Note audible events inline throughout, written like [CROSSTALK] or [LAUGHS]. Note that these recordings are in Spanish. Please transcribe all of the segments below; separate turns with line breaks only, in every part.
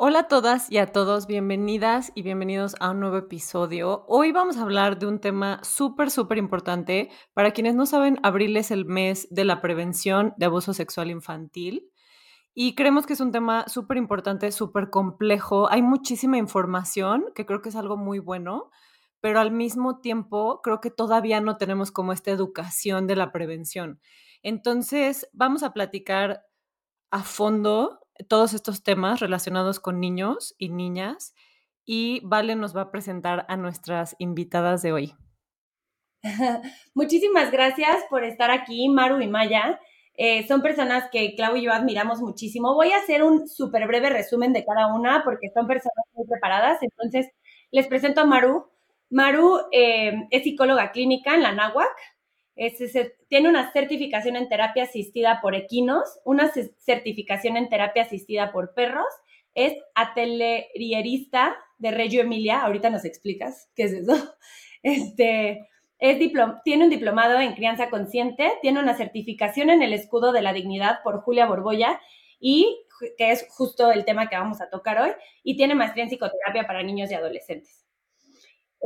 Hola a todas y a todos, bienvenidas y bienvenidos a un nuevo episodio. Hoy vamos a hablar de un tema súper, súper importante. Para quienes no saben, abril es el mes de la prevención de abuso sexual infantil y creemos que es un tema súper importante, súper complejo. Hay muchísima información, que creo que es algo muy bueno, pero al mismo tiempo creo que todavía no tenemos como esta educación de la prevención. Entonces, vamos a platicar a fondo todos estos temas relacionados con niños y niñas y Vale nos va a presentar a nuestras invitadas de hoy. [LAUGHS]
Muchísimas gracias por estar aquí, Maru y Maya. Eh, son personas que Clau y yo admiramos muchísimo. Voy a hacer un súper breve resumen de cada una porque son personas muy preparadas. Entonces, les presento a Maru. Maru eh, es psicóloga clínica en la NAWAC tiene una certificación en terapia asistida por equinos, una certificación en terapia asistida por perros, es atelierista de Reggio Emilia, ahorita nos explicas qué es eso. [LAUGHS] Este, es tiene un diplomado en crianza consciente, tiene una certificación en el escudo de la dignidad por Julia Borboya y que es justo el tema que vamos a tocar hoy, y tiene maestría en psicoterapia para niños y adolescentes.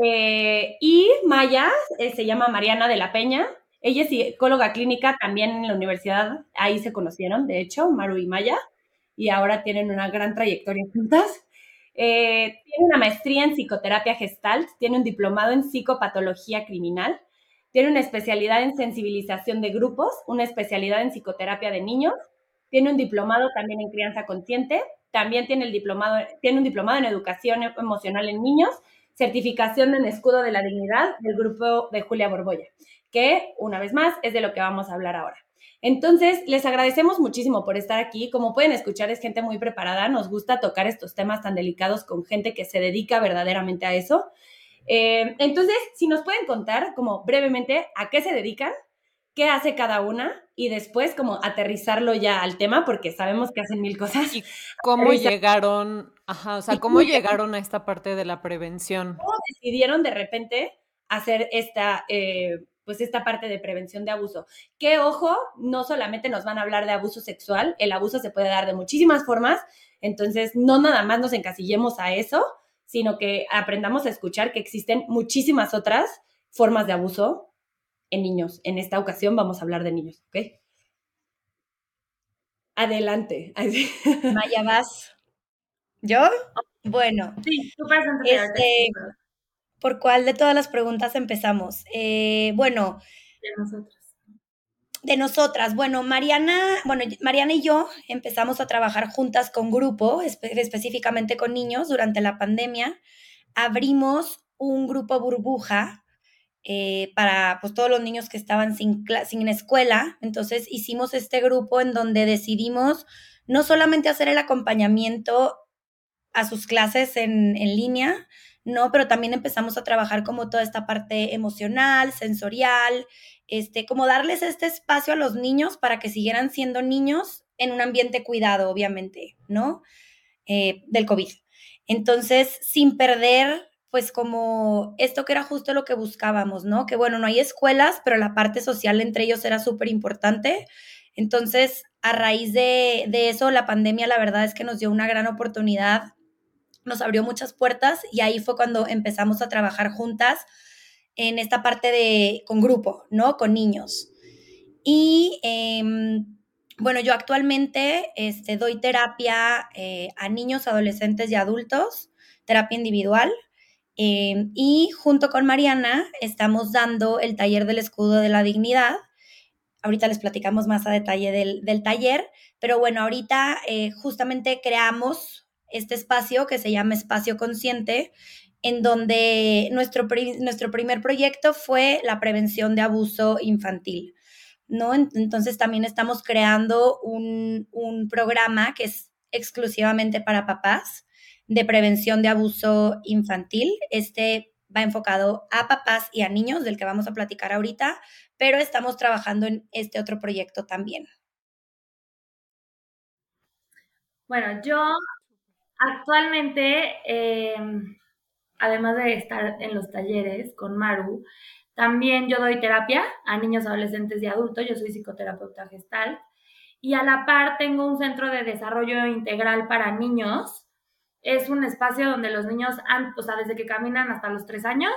Eh, y Maya eh, se llama Mariana de la Peña, ella es psicóloga clínica también en la universidad, ahí se conocieron, de hecho, Maru y Maya, y ahora tienen una gran trayectoria juntas. Eh, tiene una maestría en psicoterapia gestalt, tiene un diplomado en psicopatología criminal, tiene una especialidad en sensibilización de grupos, una especialidad en psicoterapia de niños, tiene un diplomado también en crianza consciente, también tiene, el diplomado, tiene un diplomado en educación emocional en niños, certificación en escudo de la dignidad del grupo de Julia Borbolla que una vez más es de lo que vamos a hablar ahora. Entonces, les agradecemos muchísimo por estar aquí. Como pueden escuchar, es gente muy preparada. Nos gusta tocar estos temas tan delicados con gente que se dedica verdaderamente a eso. Eh, entonces, si nos pueden contar como brevemente a qué se dedican, qué hace cada una y después como aterrizarlo ya al tema porque sabemos que hacen mil cosas.
¿Y cómo llegaron, ajá, o sea, cómo llegaron a esta parte de la prevención?
¿Cómo decidieron de repente hacer esta, eh, pues esta parte de prevención de abuso. Que ojo, no solamente nos van a hablar de abuso sexual, el abuso se puede dar de muchísimas formas, entonces no nada más nos encasillemos a eso, sino que aprendamos a escuchar que existen muchísimas otras formas de abuso en niños. En esta ocasión vamos a hablar de niños, ¿ok? Adelante. [LAUGHS]
Maya, vas. ¿Yo? Bueno. Sí, tú este, ¿Por cuál de todas las preguntas empezamos? Eh, bueno.
De nosotras.
De nosotras. Bueno, Mariana, bueno, Mariana y yo empezamos a trabajar juntas con grupo, específicamente con niños, durante la pandemia. Abrimos un grupo burbuja eh, para pues, todos los niños que estaban sin, sin escuela. Entonces hicimos este grupo en donde decidimos no solamente hacer el acompañamiento a sus clases en, en línea, ¿no? Pero también empezamos a trabajar como toda esta parte emocional, sensorial, este, como darles este espacio a los niños para que siguieran siendo niños en un ambiente cuidado, obviamente, ¿no? Eh, del COVID. Entonces, sin perder, pues como esto que era justo lo que buscábamos, ¿no? Que bueno, no hay escuelas, pero la parte social entre ellos era súper importante. Entonces, a raíz de, de eso, la pandemia, la verdad es que nos dio una gran oportunidad nos abrió muchas puertas y ahí fue cuando empezamos a trabajar juntas en esta parte de, con grupo, ¿no? Con niños. Y em, bueno, yo actualmente este, doy terapia eh, a niños, adolescentes y adultos, terapia individual. Em, y junto con Mariana estamos dando el taller del escudo de la dignidad. Ahorita les platicamos más a detalle del, taller, pero bueno, ahorita eh, justamente creamos este espacio que se llama Espacio Consciente, en donde nuestro, nuestro primer proyecto fue la prevención de abuso infantil. ¿no? Entonces también estamos creando un, un programa que es exclusivamente para papás de prevención de abuso infantil. Este va enfocado a papás y a niños, del que vamos a platicar ahorita, pero estamos trabajando en este otro proyecto también.
Bueno, yo Actualmente, em, además de estar en los talleres con Maru, también yo doy terapia a niños, adolescentes y adultos. Yo soy psicoterapeuta gestal. Y a la par tengo un centro de desarrollo integral para niños es un espacio donde los niños, o sea, desde que caminan hasta los tres años,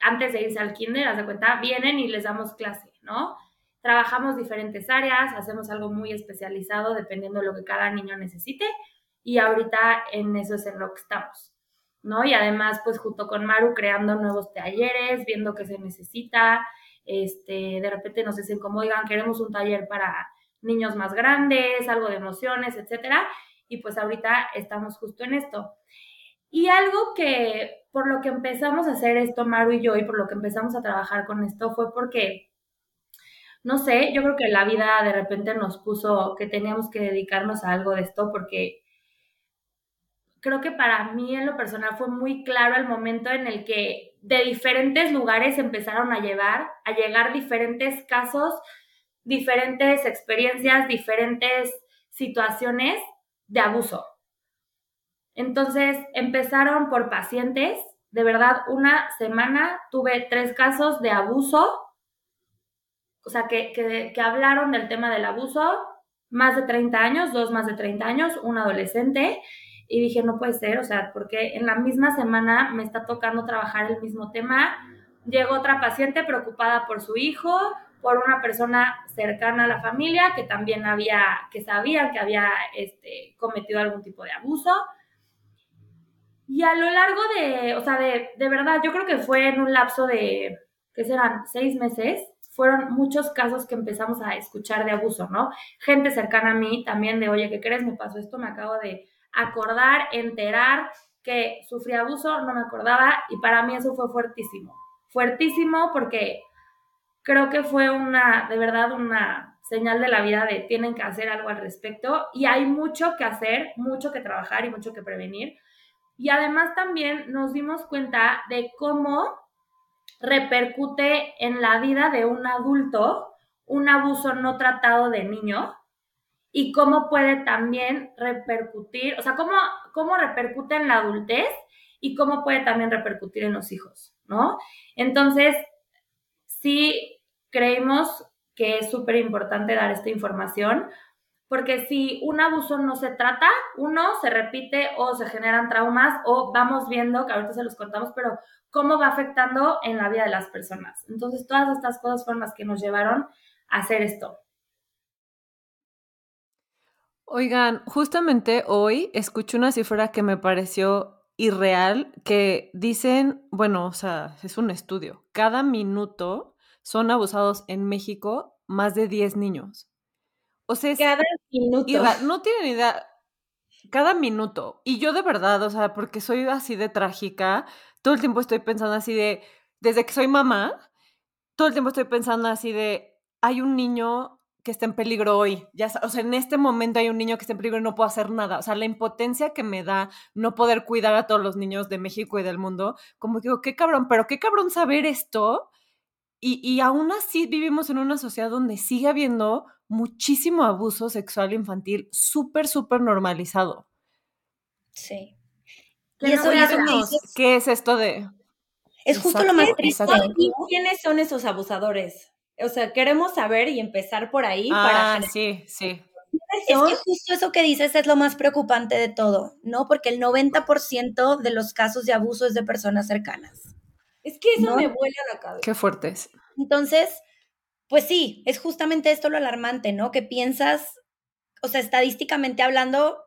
antes de irse al kinder, haz de cuenta, vienen y les damos clase, ¿no? Trabajamos diferentes áreas, hacemos algo muy especializado dependiendo de lo que cada niño necesite y ahorita en eso es en lo que estamos, ¿no? Y además, pues junto con Maru creando nuevos talleres, viendo qué se necesita, este, de repente nos dicen como, oigan, queremos un taller para niños más grandes, algo de emociones, etcétera, y pues ahorita estamos justo en esto. Y algo que por lo que empezamos a hacer esto, Maru y yo, y por lo que empezamos a trabajar con esto fue porque, no sé, yo creo que la vida de repente nos puso que teníamos que dedicarnos a algo de esto porque creo que para mí en lo personal fue muy claro el momento en el que de diferentes lugares empezaron a llevar, a llegar diferentes casos, diferentes experiencias, diferentes situaciones de abuso. Entonces empezaron por pacientes, de verdad, una semana tuve tres casos de abuso, o sea, que, que, hablaron del tema del abuso, más de 30 años, dos más de 30 años, un adolescente, y dije, no puede ser, o sea, porque en la misma semana me está tocando trabajar el mismo tema. Llegó otra paciente preocupada por su hijo, por una persona cercana a la familia que también había, que sabía que había este, cometido algún tipo de abuso. Y a lo largo de, o sea, de, de verdad, yo creo que fue en un lapso de, ¿qué serán? Seis meses, fueron muchos casos que empezamos a escuchar de abuso, ¿no? Gente cercana a mí también de, oye, ¿qué crees? Me pasó esto, me acabo de acordar, enterar que sufrí abuso, no me acordaba y para mí eso fue fuertísimo. Fuertísimo porque creo que fue una, de verdad, una señal de la vida de tienen que hacer algo al respecto y hay mucho que hacer, mucho que trabajar y mucho que prevenir. Y además también nos dimos cuenta de cómo repercute en la vida de un adulto un abuso no tratado de niño y cómo puede también repercutir, o sea, cómo, cómo repercute en la adultez y cómo puede también repercutir en los hijos, ¿no? Entonces, sí creemos que es súper importante dar esta información, porque si un abuso no se trata, uno se repite o se generan traumas o vamos viendo, que ahorita se los contamos, pero cómo va afectando en la vida de las personas. Entonces, todas estas cosas fueron las que nos llevaron a hacer esto.
Oigan, justamente hoy escuché una cifra que me pareció irreal, que dicen, bueno, o sea, es un estudio, cada minuto son abusados en México más de 10 niños.
O sea, cada minuto.
no tienen idea. Cada minuto. Y yo de verdad, o sea, porque soy así de trágica, todo el tiempo estoy pensando así de, desde que soy mamá, todo el tiempo estoy pensando así de, hay un niño que está en peligro hoy. Ya, o sea, en este momento hay un niño que está en peligro y no puedo hacer nada. O sea, la impotencia que me da no poder cuidar a todos los niños de México y del mundo, como digo, qué cabrón, pero qué cabrón saber esto y, aún así vivimos en una sociedad donde sigue habiendo muchísimo abuso sexual infantil súper, súper normalizado.
Sí.
Y eso, ¿Qué es esto de...?
Es justo lo más triste.
¿Y quiénes son esos abusadores? O sea, queremos saber y empezar por ahí
ah, sí, sí.
Es que justo eso que dices es lo más preocupante de todo, ¿no? Porque el 90% de los casos de abuso es de personas cercanas.
Es que eso me vuela la cabeza.
Qué fuertes.
Entonces, pues sí, es justamente esto lo alarmante, ¿no? Que piensas, o sea, estadísticamente hablando,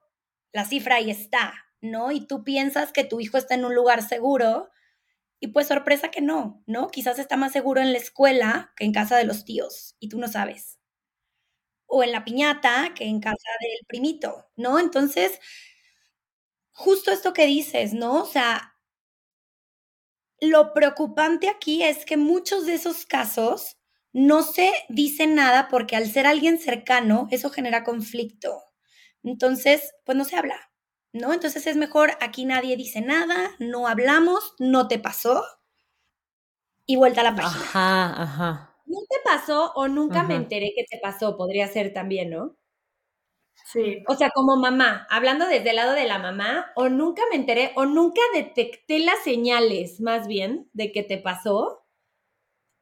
la cifra ahí está, ¿no? Y tú piensas que tu hijo está en un lugar seguro y pues sorpresa que no, ¿no? Quizás está más seguro en la escuela que en casa de los tíos y tú no sabes. O en la piñata que en casa del primito, ¿no? Entonces, justo esto que dices, ¿no? O sea, lo preocupante aquí es que muchos de esos casos no se dice nada porque al ser alguien cercano, eso genera conflicto. Entonces, pues no se habla, ¿no? Entonces es mejor, aquí nadie dice nada, no hablamos, no te pasó y vuelta a la página.
Ajá, ajá.
No te pasó o nunca me enteré que te pasó, podría ser también, ¿no?
Sí.
O sea, como mamá, hablando desde el lado de la mamá, o nunca me enteré, o nunca detecté las señales, más bien, de que te pasó.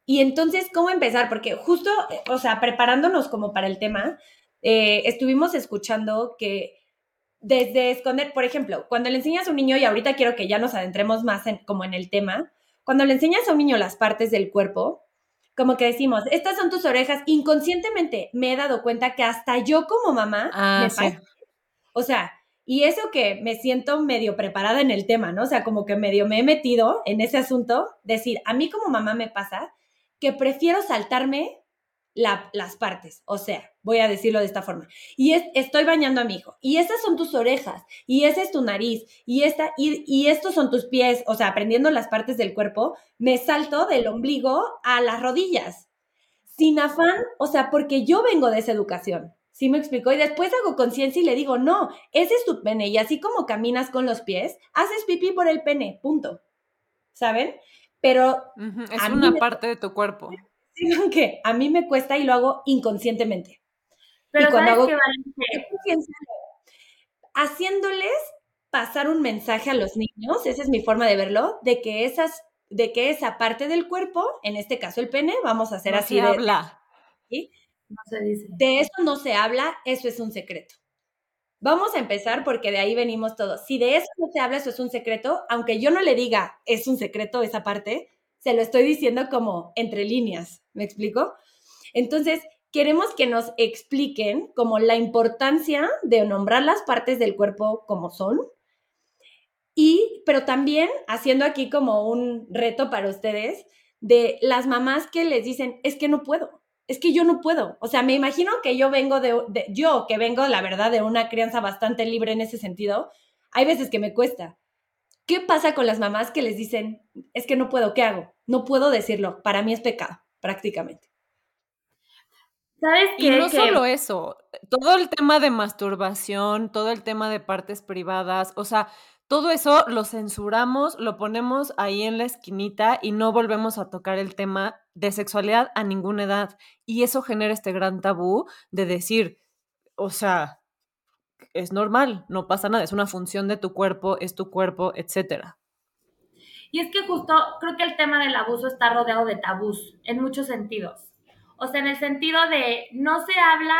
Y entonces, ¿cómo empezar? Porque justo, o sea, preparándonos como para el tema, eh, estuvimos escuchando que desde esconder, por ejemplo, cuando le enseñas a un niño, y ahorita quiero que ya nos adentremos más en, como en el tema, cuando le enseñas a un niño las partes del cuerpo, como que decimos, estas son tus orejas, inconscientemente me he dado cuenta que hasta yo como mamá
Ah,
me
sí.
pasa. O sea, y eso que me siento medio preparada en el tema, ¿no? O sea, como que medio me he metido en ese asunto, decir, a mí como mamá me pasa que prefiero saltarme la- las partes, o sea, voy a decirlo de esta forma, y es, estoy bañando a mi hijo, y esas son tus orejas, y esa es tu nariz, y, esta, y, y estos son tus pies, o sea, aprendiendo las partes del cuerpo, me salto del ombligo a las rodillas, sin afán, o sea, porque yo vengo de esa educación. ¿Sí me explicó? Y después hago conciencia y le digo, no, ese es tu pene. Y así como caminas con los pies, haces pipí por el pene, punto. ¿Saben? Pero
Es una parte de tu cuerpo.
sino que a mí me cuesta y lo hago inconscientemente.
Pero
Y cuando
¿sabes
hago-
qué,
Haciéndoles pasar un mensaje a los niños, esa es mi forma de verlo, de que esas, de que esa parte del cuerpo, en este caso el pene, vamos a hacer
No
así
se
de,
habla.
No se dice.
de eso no se habla, eso es un secreto. Vamos a empezar porque de ahí venimos todos. Si de eso no se habla, eso es un secreto, aunque yo no le diga es un secreto esa parte, se lo estoy diciendo como entre líneas, ¿me explico? Entonces, queremos que nos expliquen como la importancia de nombrar las partes del cuerpo como son y, pero también haciendo aquí como un reto para ustedes de las mamás que les dicen, es que no puedo, es que yo no puedo. O sea, me imagino que yo vengo de, yo que vengo, la verdad, de una crianza bastante libre en ese sentido, hay veces que me cuesta. ¿Qué pasa con las mamás que les dicen, es que no puedo, ¿qué hago? No puedo decirlo, para mí es pecado, prácticamente.
¿Sabes
Y no
Que-
solo eso, todo el tema de masturbación, todo el tema de partes privadas, o sea, todo eso lo censuramos, lo ponemos ahí en la esquinita y no volvemos a tocar el tema de sexualidad a ninguna edad. Y eso genera este gran tabú de decir, o sea, es normal, no pasa nada, es una función de tu cuerpo, es tu cuerpo, etcétera.
Y es que justo creo que el tema del abuso está rodeado de tabús en muchos sentidos. O sea, en el sentido de no se habla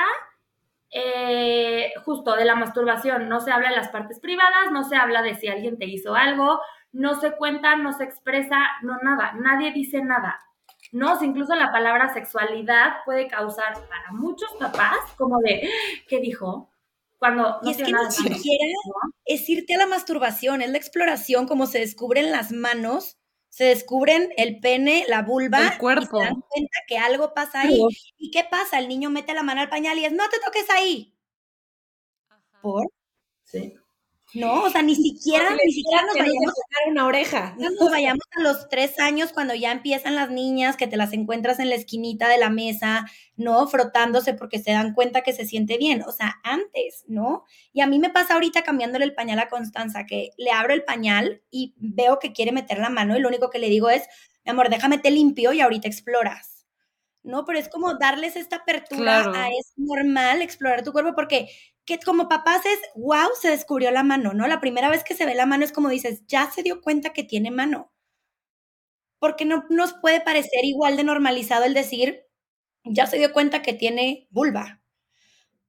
eh, justo de la masturbación, no se habla de las partes privadas, no se habla de si alguien te hizo algo, no se cuenta, no se expresa, no nada, nadie dice nada. No, incluso la palabra sexualidad puede causar para muchos papás como de, ¿qué dijo? Cuando no
Y es que ni siquiera
¿no?
es irte a la masturbación, es la exploración, como se descubren las manos, se descubren el pene, la vulva,
El cuerpo.
y se dan cuenta que algo pasa ahí. ¿Y qué pasa? El niño mete la mano al pañal y es, no te toques ahí. ¿Por?
Sí.
No, o sea, ni siquiera, ni siquiera nos vayamos
tocara una oreja.
no nos vayamos a los tres años cuando ya empiezan las niñas, que te las encuentras en la esquinita de la mesa, ¿no? Frotándose porque se dan cuenta que se siente bien. O sea, antes, ¿no? Y a mí me pasa ahorita cambiándole el pañal a Constanza, que le abro el pañal y veo que quiere meter la mano y lo único que le digo es, mi amor, déjame te limpio y ahorita exploras. ¿No? Pero es como darles esta apertura
Claro.
a es normal explorar tu cuerpo porque que como papás es, wow, se descubrió la mano, ¿no? La primera vez que se ve la mano es como dices, ya se dio cuenta que tiene mano. Porque no nos puede parecer igual de normalizado el decir, ya se dio cuenta que tiene vulva,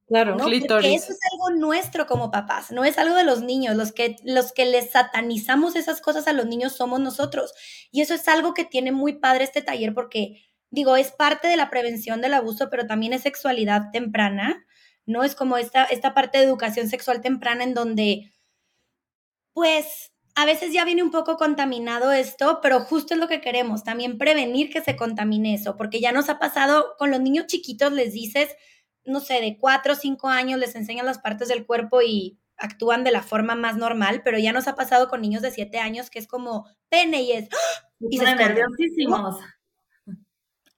Claro.
¿no? Porque eso es algo nuestro como papás, no es algo de los niños. Los que, los que les satanizamos esas cosas a los niños somos nosotros. Y eso es algo que tiene muy padre este taller porque, digo, es parte de la prevención del abuso, pero también es sexualidad temprana, ¿no? Es como esta, esta parte de educación sexual temprana en donde, pues, a veces ya viene un poco contaminado esto, pero justo es lo que queremos, también prevenir que se contamine eso, porque ya nos ha pasado con los niños chiquitos, les dices, no sé, de cuatro o cinco años les enseñan las partes del cuerpo y actúan de la forma más normal, pero ya nos ha pasado con niños de siete años que es como pene y es, Y se
nerviosísimos.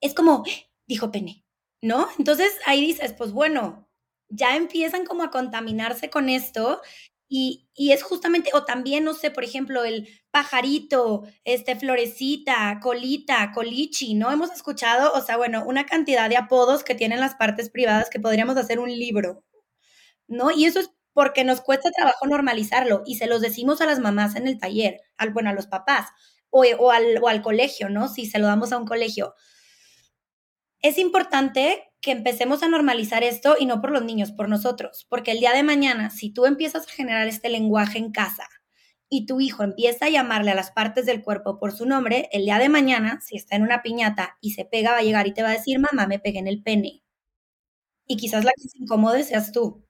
es como, dijo pene, ¿no? Entonces ahí dices, pues bueno, ya empiezan como a contaminarse con esto y, y es justamente, o también, no sé, por ejemplo, el pajarito, este, florecita, colita, colichi, ¿no? Hemos escuchado, o sea, bueno, una cantidad de apodos que tienen las partes privadas que podríamos hacer un libro, ¿no? Y eso es porque nos cuesta trabajo normalizarlo y se los decimos a las mamás en el taller, al, bueno, a los papás o, o al, o al colegio, ¿no? Si se lo damos a un colegio. Es importante que empecemos a normalizar esto y no por los niños, por nosotros, porque el día de mañana, si tú empiezas a generar este lenguaje en casa y tu hijo empieza a llamarle a las partes del cuerpo por su nombre, el día de mañana, si está en una piñata y se pega, va a llegar y te va a decir, mamá, me pegué en el pene. Y quizás la que se incomode seas tú,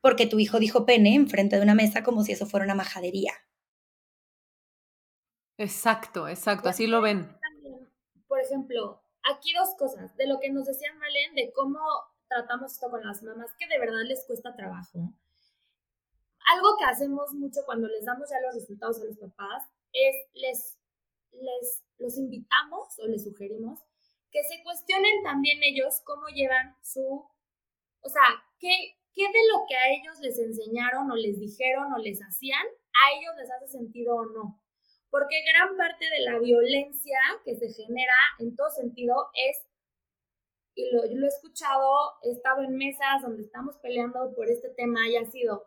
porque tu hijo dijo pene enfrente de una mesa como si eso fuera una majadería.
Exacto, exacto, así lo ven.
por ejemplo, aquí dos cosas, de lo que nos decían Malen, de cómo tratamos esto con las mamás, que de verdad les cuesta trabajo. Algo que hacemos mucho cuando les damos ya los resultados a los papás es les, les los invitamos o les sugerimos que se cuestionen también ellos cómo llevan su, o sea, qué, qué de lo que a ellos les enseñaron o les dijeron o les hacían, a ellos les hace sentido o no porque gran parte de la violencia que se genera en todo sentido es, y lo, he escuchado, he estado en mesas donde estamos peleando por este tema y ha sido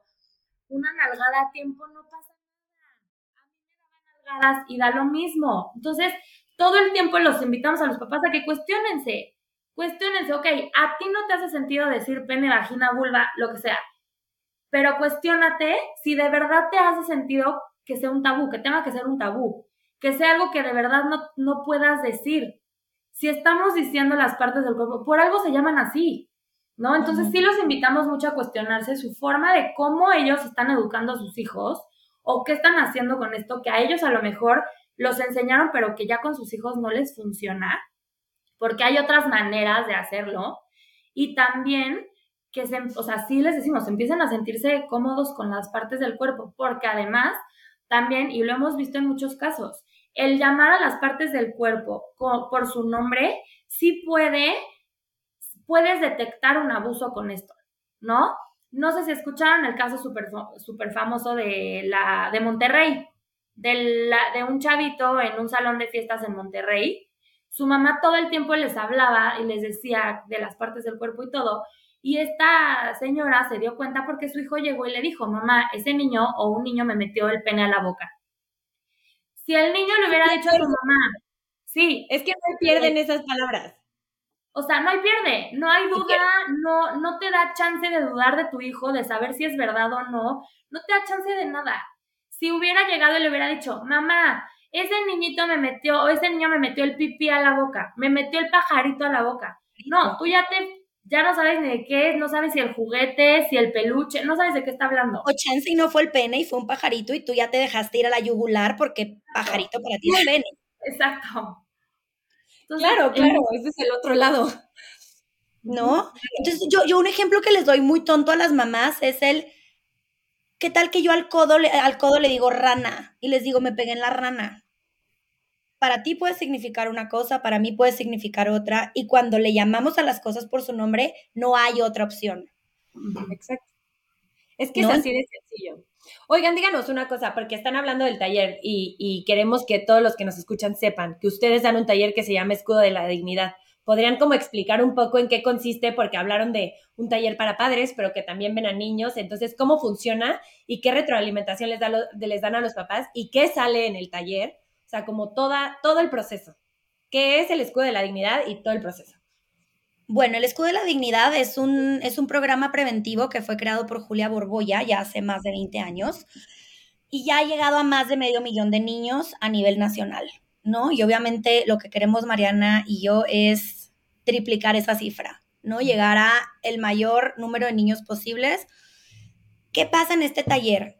una nalgada a tiempo, no pasa nada. A mí me daban nalgadas y da lo mismo. Entonces, todo el tiempo los invitamos a los papás a que cuestionense, cuestionense, ok, a ti no te hace sentido decir pene, vagina, vulva, lo que sea, pero cuestionate si de verdad te hace sentido que sea un tabú, que tenga que ser un tabú, que sea algo que de verdad no, no puedas decir. Si estamos diciendo las partes del cuerpo, por algo se llaman así, ¿no? Entonces sí los invitamos mucho a cuestionarse su forma de cómo ellos están educando a sus hijos o qué están haciendo con esto, que a ellos a lo mejor los enseñaron, pero que ya con sus hijos no les funciona, porque hay otras maneras de hacerlo. Y también que se, o sea, sí les decimos, empiecen a sentirse cómodos con las partes del cuerpo, porque además también, y lo hemos visto en muchos casos, el llamar a las partes del cuerpo por su nombre sí puede, puedes detectar un abuso con esto, ¿no? No sé si escucharon el caso súper super famoso de, la, de Monterrey, de, de un chavito en un salón de fiestas en Monterrey. Su mamá todo el tiempo les hablaba y les decía de las partes del cuerpo y todo, y esta señora se dio cuenta porque su hijo llegó y le dijo, mamá, ese niño o un niño me metió el pene a la boca. Si el niño le hubiera dicho a su mamá, sí.
Es que no pierden esas palabras.
O sea, no hay pierde, no hay duda, no, no te da chance de dudar de tu hijo, de saber si es verdad o no, no te da chance de nada. Si hubiera llegado y le hubiera dicho, mamá, ese niñito me metió, o ese niño me metió el pipí a la boca, me metió el pajarito a la boca. No, tú ya te ya no sabes ni de qué es, no sabes si el juguete, si el peluche, no sabes de qué está hablando.
O chance y no fue el pene y fue un pajarito y tú ya te dejaste ir a la yugular porque pajarito para ti es pene. [LAUGHS]
Exacto.
claro, claro, ese es el otro lado.
¿No? Entonces, yo, yo un ejemplo que les doy muy tonto a las mamás es el, ¿qué tal que yo al codo, al codo le digo rana? Y les digo, me pegué en la rana para ti puede significar una cosa, para mí puede significar otra, y cuando le llamamos a las cosas por su nombre, no hay otra opción.
Exacto. Es que es así de sencillo. Oigan, díganos una cosa, porque están hablando del taller y, y, queremos que todos los que nos escuchan sepan que ustedes dan un taller que se llama Escudo de la Dignidad. ¿Podrían como explicar un poco en qué consiste? Porque hablaron de un taller para padres, pero que también ven a niños. Entonces, ¿cómo funciona y qué retroalimentación les, da les dan a los papás y qué sale en el taller? O sea, como toda, todo el proceso. ¿Qué es el escudo de la dignidad y todo el proceso?
Bueno, el escudo de la dignidad es un, es un programa preventivo que fue creado por Julia Borboya ya hace más de 20 años y ya ha llegado a más de medio millón de niños a nivel nacional, ¿no? Y obviamente lo que queremos Mariana y yo es triplicar esa cifra, ¿no? Llegar a el mayor número de niños posibles. ¿Qué pasa en este taller?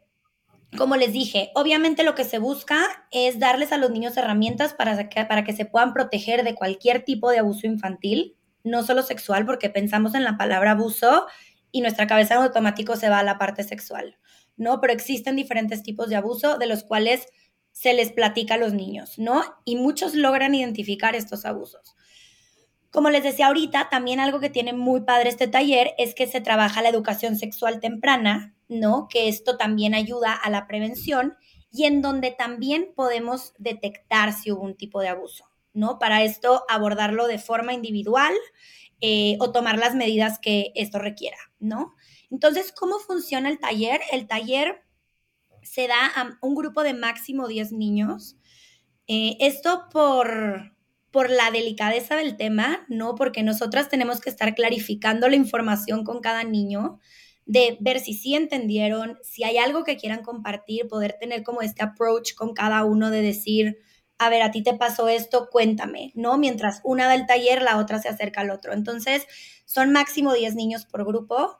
Como les dije, obviamente lo que se busca es darles a los niños herramientas para que, para que se puedan proteger de cualquier tipo de abuso infantil, no solo sexual, porque pensamos en la palabra abuso y nuestra cabeza en automático se va a la parte sexual, ¿no? Pero existen diferentes tipos de abuso de los cuales se les platica a los niños, ¿no? Y muchos logran identificar estos abusos. Como les decía ahorita, también algo que tiene muy padre este taller es que se trabaja la educación sexual temprana, ¿no? Que esto también ayuda a la prevención y en donde también podemos detectar si hubo un tipo de abuso, ¿no? Para esto abordarlo de forma individual eh, o tomar las medidas que esto requiera, ¿no? Entonces, ¿cómo funciona el taller? El taller se da a un grupo de máximo 10 niños. Eh, esto por por la delicadeza del tema, ¿no? Porque nosotras tenemos que estar clarificando la información con cada niño, de ver si sí entendieron, si hay algo que quieran compartir, poder tener como este approach con cada uno de decir, a ver, a ti te pasó esto, cuéntame, ¿no? Mientras una da el taller, la otra se acerca al otro. Entonces, son máximo 10 niños por grupo.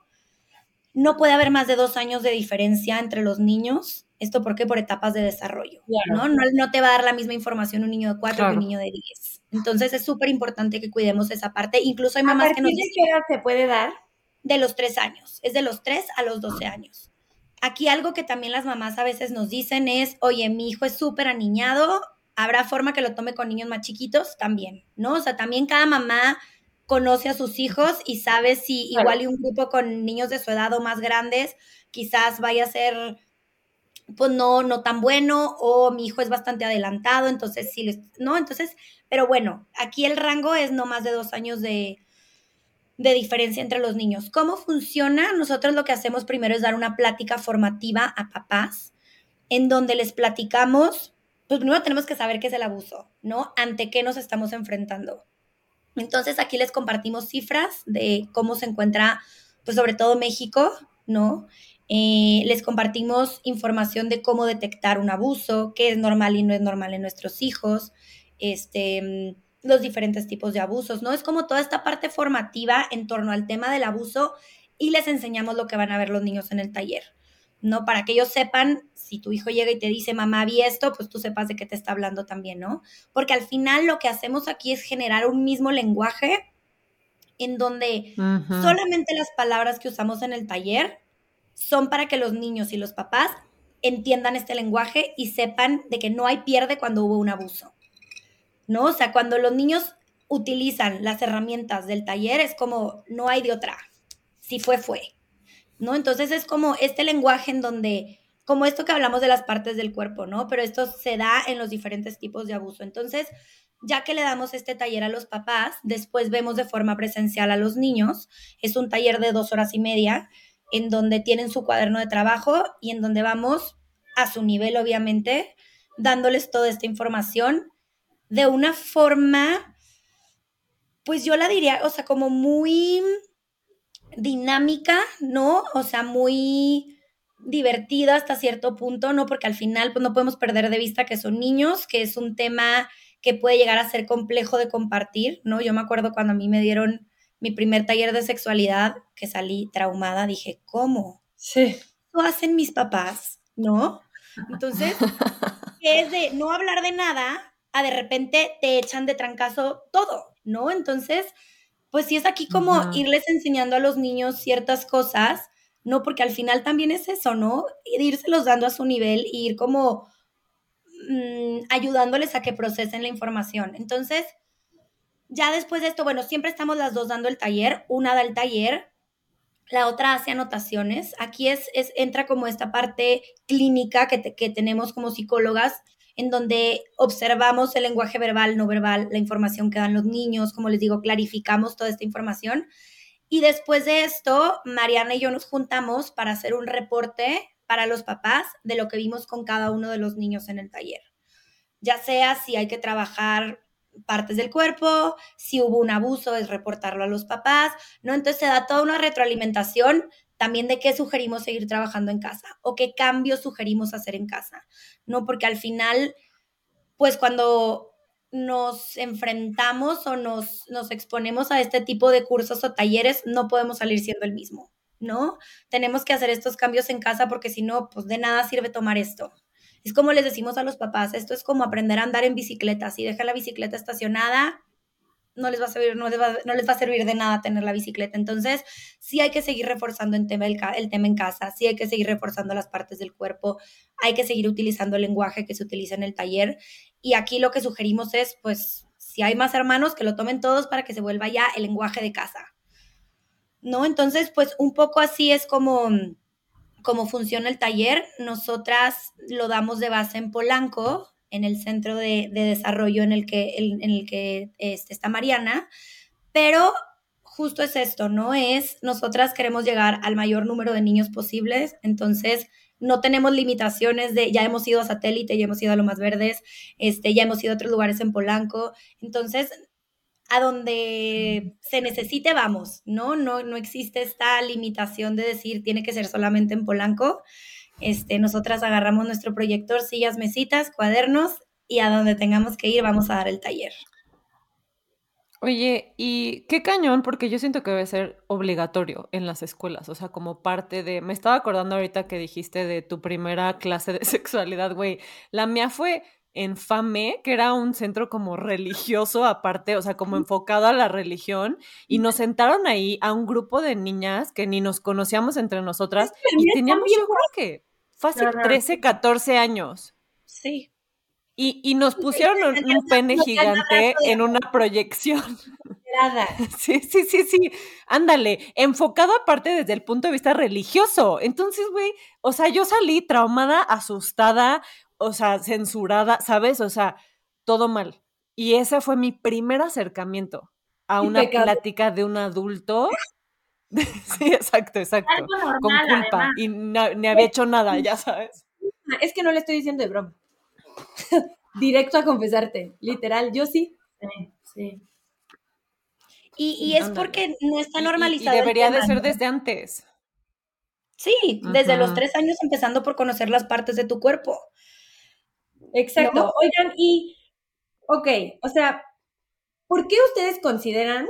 No puede haber más de dos años de diferencia entre los niños. ¿Esto por qué? Por etapas de desarrollo, ¿no? ¿no? te va a dar la misma información un niño de 4 que un niño de 10. Entonces, es súper importante que cuidemos esa parte. Incluso hay mamás que nos
dicen... qué edad se puede dar?
De los tres años, es de los tres a los 12 años. Aquí algo que también las mamás a veces nos dicen es, oye, mi hijo es súper aniñado, habrá forma que lo tome con niños más chiquitos también, ¿no? O sea, también cada mamá conoce a sus hijos y sabe si igual y un grupo con niños de su edad o más grandes quizás vaya a ser pues no, no tan bueno o mi hijo es bastante adelantado, entonces sí, ¿no? Entonces, pero bueno, aquí el rango es no más de dos años de, de diferencia entre los niños. ¿Cómo funciona? Nosotros lo que hacemos primero es dar una plática formativa a papás, en donde les platicamos, pues primero tenemos que saber qué es el abuso, ¿no? Ante qué nos estamos enfrentando. Entonces aquí les compartimos cifras de cómo se encuentra, pues sobre todo México, ¿no? Eh, les compartimos información de cómo detectar un abuso, qué es normal y no es normal en nuestros hijos, este los diferentes tipos de abusos, ¿no? Es como toda esta parte formativa en torno al tema del abuso y les enseñamos lo que van a ver los niños en el taller, ¿no? Para que ellos sepan, si tu hijo llega y te dice, mamá, vi esto, pues tú sepas de qué te está hablando también, ¿no? Porque al final lo que hacemos aquí es generar un mismo lenguaje en donde solamente las palabras que usamos en el taller son para que los niños y los papás entiendan este lenguaje y sepan de que no hay pierde cuando hubo un abuso. ¿No? O sea, cuando los niños utilizan las herramientas del taller es como, no hay de otra. Si fue, fue. ¿No? Entonces es como este lenguaje en donde, como esto que hablamos de las partes del cuerpo, ¿no? Pero esto se da en los diferentes tipos de abuso. Entonces, ya que le damos este taller a los papás, después vemos de forma presencial a los niños. Es un taller de dos horas y media en donde tienen su cuaderno de trabajo y en donde vamos a su nivel, obviamente, dándoles toda esta información de una forma, pues yo la diría, o sea, como muy dinámica, ¿no? O sea, muy divertida hasta cierto punto, ¿no? Porque al final, pues no podemos perder de vista que son niños, que es un tema que puede llegar a ser complejo de compartir, ¿no? Yo me acuerdo cuando a mí me dieron mi primer taller de sexualidad, que salí traumada, dije, ¿cómo?
Sí.
Lo hacen mis papás, ¿no? Entonces, [LAUGHS] es de no hablar de nada, a de repente te echan de trancazo todo, ¿no? Entonces, pues sí es aquí como irles enseñando a los niños ciertas cosas, ¿no? Porque al final también es eso, ¿no? Irselos dando a su nivel y ir como mm, ayudándoles a que procesen la información. Entonces, ya después de esto, bueno, siempre estamos las dos dando el taller, una da el taller, la otra hace anotaciones. Aquí es, es entra como esta parte clínica que, que tenemos como psicólogas, en donde observamos el lenguaje verbal, no verbal, la información que dan los niños, como les digo, clarificamos toda esta información. Y después de esto, Mariana y yo nos juntamos para hacer un reporte para los papás de lo que vimos con cada uno de los niños en el taller. Ya sea si hay que trabajar partes del cuerpo, si hubo un abuso, es reportarlo a los papás, ¿no? Entonces se da toda una retroalimentación también de qué sugerimos seguir trabajando en casa o qué cambios sugerimos hacer en casa, ¿no? Porque al final, pues cuando nos enfrentamos o nos, nos exponemos a este tipo de cursos o talleres, no podemos salir siendo el mismo, ¿no? Tenemos que hacer estos cambios en casa porque si no, pues de nada sirve tomar esto. Es como les decimos a los papás, esto es como aprender a andar en bicicleta. Si deja la bicicleta estacionada, no les va a servir, no les va, no les va a servir de nada tener la bicicleta. Entonces, sí hay que seguir reforzando el tema, el, tema en casa, sí hay que seguir reforzando las partes del cuerpo, hay que seguir utilizando el lenguaje que se utiliza en el taller. Y aquí lo que sugerimos es, pues, si hay más hermanos, que lo tomen todos para que se vuelva ya el lenguaje de casa. ¿No? Entonces, pues un poco así es como, como funciona el taller. Nosotras lo damos de base en Polanco, en el centro de, desarrollo en el que, en el que este, está Mariana, pero justo es esto, ¿no? Es, nosotras queremos llegar al mayor número de niños posibles, entonces no tenemos limitaciones de, ya hemos ido a satélite, ya hemos ido a lo más verdes, este, ya hemos ido a otros lugares en Polanco, entonces a donde se necesite vamos, ¿no? No, no existe esta limitación de decir tiene que ser solamente en Polanco. Este, nosotras agarramos nuestro proyector, sillas, mesitas, cuadernos y a donde tengamos que ir vamos a dar el taller.
Oye, y qué cañón, porque yo siento que debe ser obligatorio en las escuelas, o sea, como parte de... Me estaba acordando ahorita que dijiste de tu primera clase de [LAUGHS] sexualidad, güey. La mía fue en FAME, que era un centro como religioso aparte, o sea, como enfocado a la religión, y nos sentaron ahí a un grupo de niñas que ni nos conocíamos entre nosotras, y teníamos, yo creo que fácil 13, 14 años.
Sí.
Y, nos pusieron un, pene gigante en una proyección. [LAUGHS] Sí, sí, sí, sí. Ándale, enfocado aparte desde el punto de vista religioso. Entonces, güey, o sea, yo salí traumada, asustada, o sea, censurada, ¿sabes? O sea, todo mal. Y ese fue mi primer acercamiento a una plática de un adulto. [LAUGHS] sí, exacto, exacto. con culpa. Y ni había hecho nada, ya sabes.
Es que no le estoy diciendo de broma. [LAUGHS] Directo a confesarte, literal, yo sí. Sí, sí.
Y, es porque no está normalizado.
Y, debería de ser desde antes.
Sí, desde los tres años empezando por conocer las partes de tu cuerpo.
Exacto. Oigan, y, ok, o sea, ¿por qué ustedes consideran